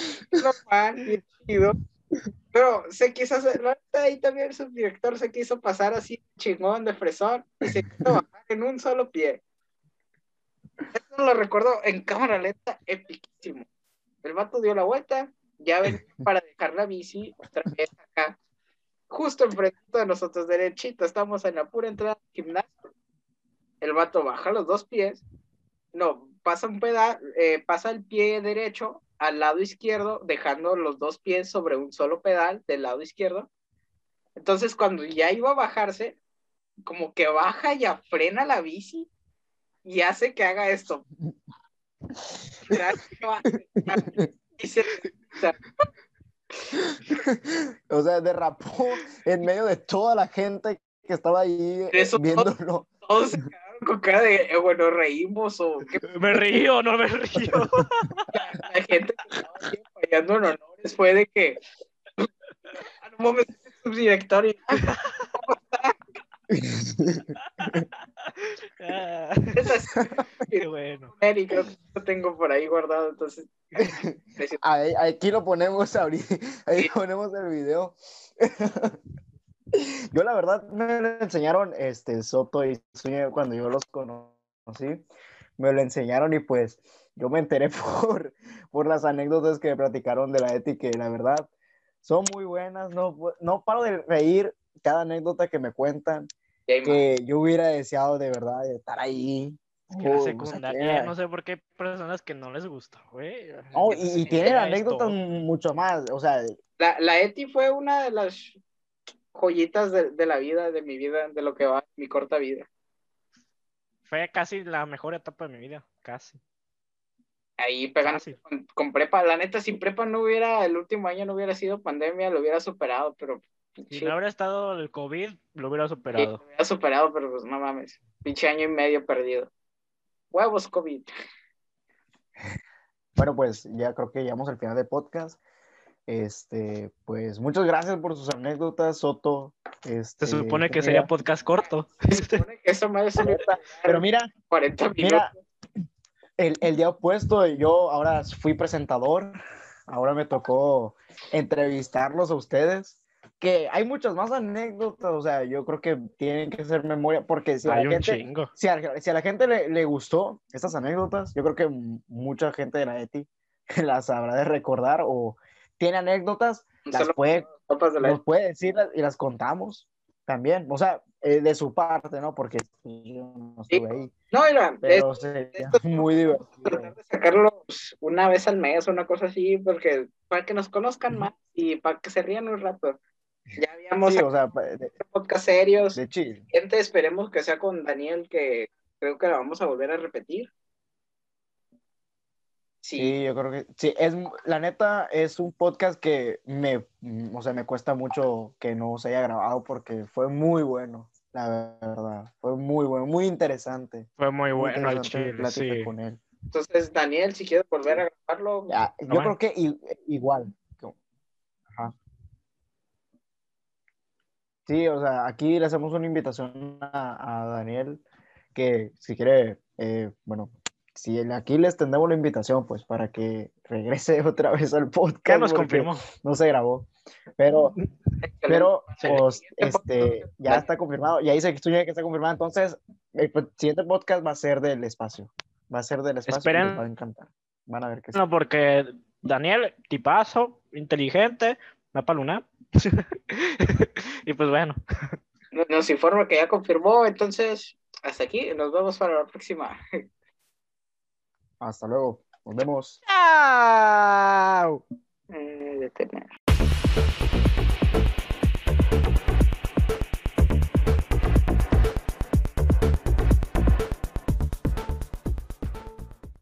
pan y chido. Pero se quiso hacer, ahí también el subdirector se quiso pasar así chingón de fresón y se quiso bajar en un solo pie. Eso lo recuerdo en cámara lenta, epiquísimo. El vato dio la vuelta, ya ven *laughs* para dejar la bici otra vez acá justo enfrente de nosotros, derechito, estamos en la pura entrada del gimnasio. El vato baja los dos pies, no, pasa un pedal, eh, pasa el pie derecho al lado izquierdo, dejando los dos pies sobre un solo pedal del lado izquierdo. Entonces, cuando ya iba a bajarse, como que baja y frena la bici y hace que haga esto. Y se, *laughs* o sea, derrapó en medio de toda la gente que estaba ahí viéndolo. Todos, se quedaron con cara de, eh, bueno, reímos o qué. Me río, no me río. La, gente que estaba fallando en honores fue de que. A no mames, subdirector y. Ah, *laughs* qué bueno. Creo que lo tengo por ahí guardado, entonces. *laughs* Ahí, aquí lo ponemos ahorita, ahí ponemos el video. *laughs* Yo la verdad me lo enseñaron este Soto y Zúñiga cuando yo los conocí, me lo enseñaron y pues yo me enteré por, por las anécdotas que me platicaron de la ética y la verdad son muy buenas, no, no paro de reír cada anécdota que me cuentan, que yo hubiera deseado de verdad estar ahí. la secundaria, no sé por qué hay personas que no les gusta, güey. Oh, y, y tienen anécdotas mucho más, o sea... La, la ETI fue una de las joyitas de, de, la vida, de mi vida, de lo que va, mi corta vida. Fue casi la mejor etapa de mi vida, casi. Ahí pegan con, con, prepa, la neta, sin prepa no hubiera, el último año no hubiera sido pandemia, lo hubiera superado, pero... Si no hubiera estado el COVID, lo hubiera superado. Sí, lo hubiera superado, pero pues no mames, pinche año y medio perdido. Huevos COVID. *laughs* Bueno, pues ya creo que llegamos al final del podcast. Este, pues muchas gracias por sus anécdotas, Soto. Este, Se supone que sería podcast corto. *laughs* Se supone que eso me *laughs* Pero mira, 40 minutos. Mira, el, el día opuesto, yo ahora fui presentador, ahora me tocó entrevistarlos a ustedes que hay muchas más anécdotas, o sea, yo creo que tienen que ser memoria, porque si, a la, gente, si, a, si a la gente le, le, gustó estas anécdotas, yo creo que mucha gente de la ETI *laughs* las habrá de recordar o tiene anécdotas, las puede, nos puede decir y las contamos también, o sea, eh, de su parte, ¿no? Porque yo no estuve ahí. No, mira, pero es, *laughs* muy divertido. Tratar de sacarlos una vez al mes, una cosa así, porque para que nos conozcan más y para que se rían un rato. Ya habíamos sí, o sea, de, podcast serios. De chill. Gente, esperemos que sea con Daniel, que creo que la vamos a volver a repetir. Sí. yo creo que sí, es la neta es un podcast que me, o sea, me cuesta mucho que no se haya grabado porque fue muy bueno, la verdad, fue muy bueno, muy interesante. Fue muy bueno el sí. con él. Entonces, Daniel, si quieres volver a grabarlo. Ya, yo creo que igual. Ajá. Sí, o sea, aquí le hacemos una invitación a, a Daniel que si quiere, eh, bueno, si aquí les tendemos la invitación, pues para que regrese *laughs* otra vez al podcast. Ya nos confirmó. No se grabó. Pero, pero pues, este, ya está confirmado. Ya dice que estoy que está confirmado. Entonces, el siguiente podcast va a ser del espacio. Va a ser del espacio. Esperen. Les va a encantar. Van a ver que No, porque Daniel, tipazo, inteligente, va para Luna. *laughs* y pues bueno. Nos informa que ya confirmó, entonces hasta aquí, nos vemos para la próxima. Hasta luego, nos vemos. Chao. Eh,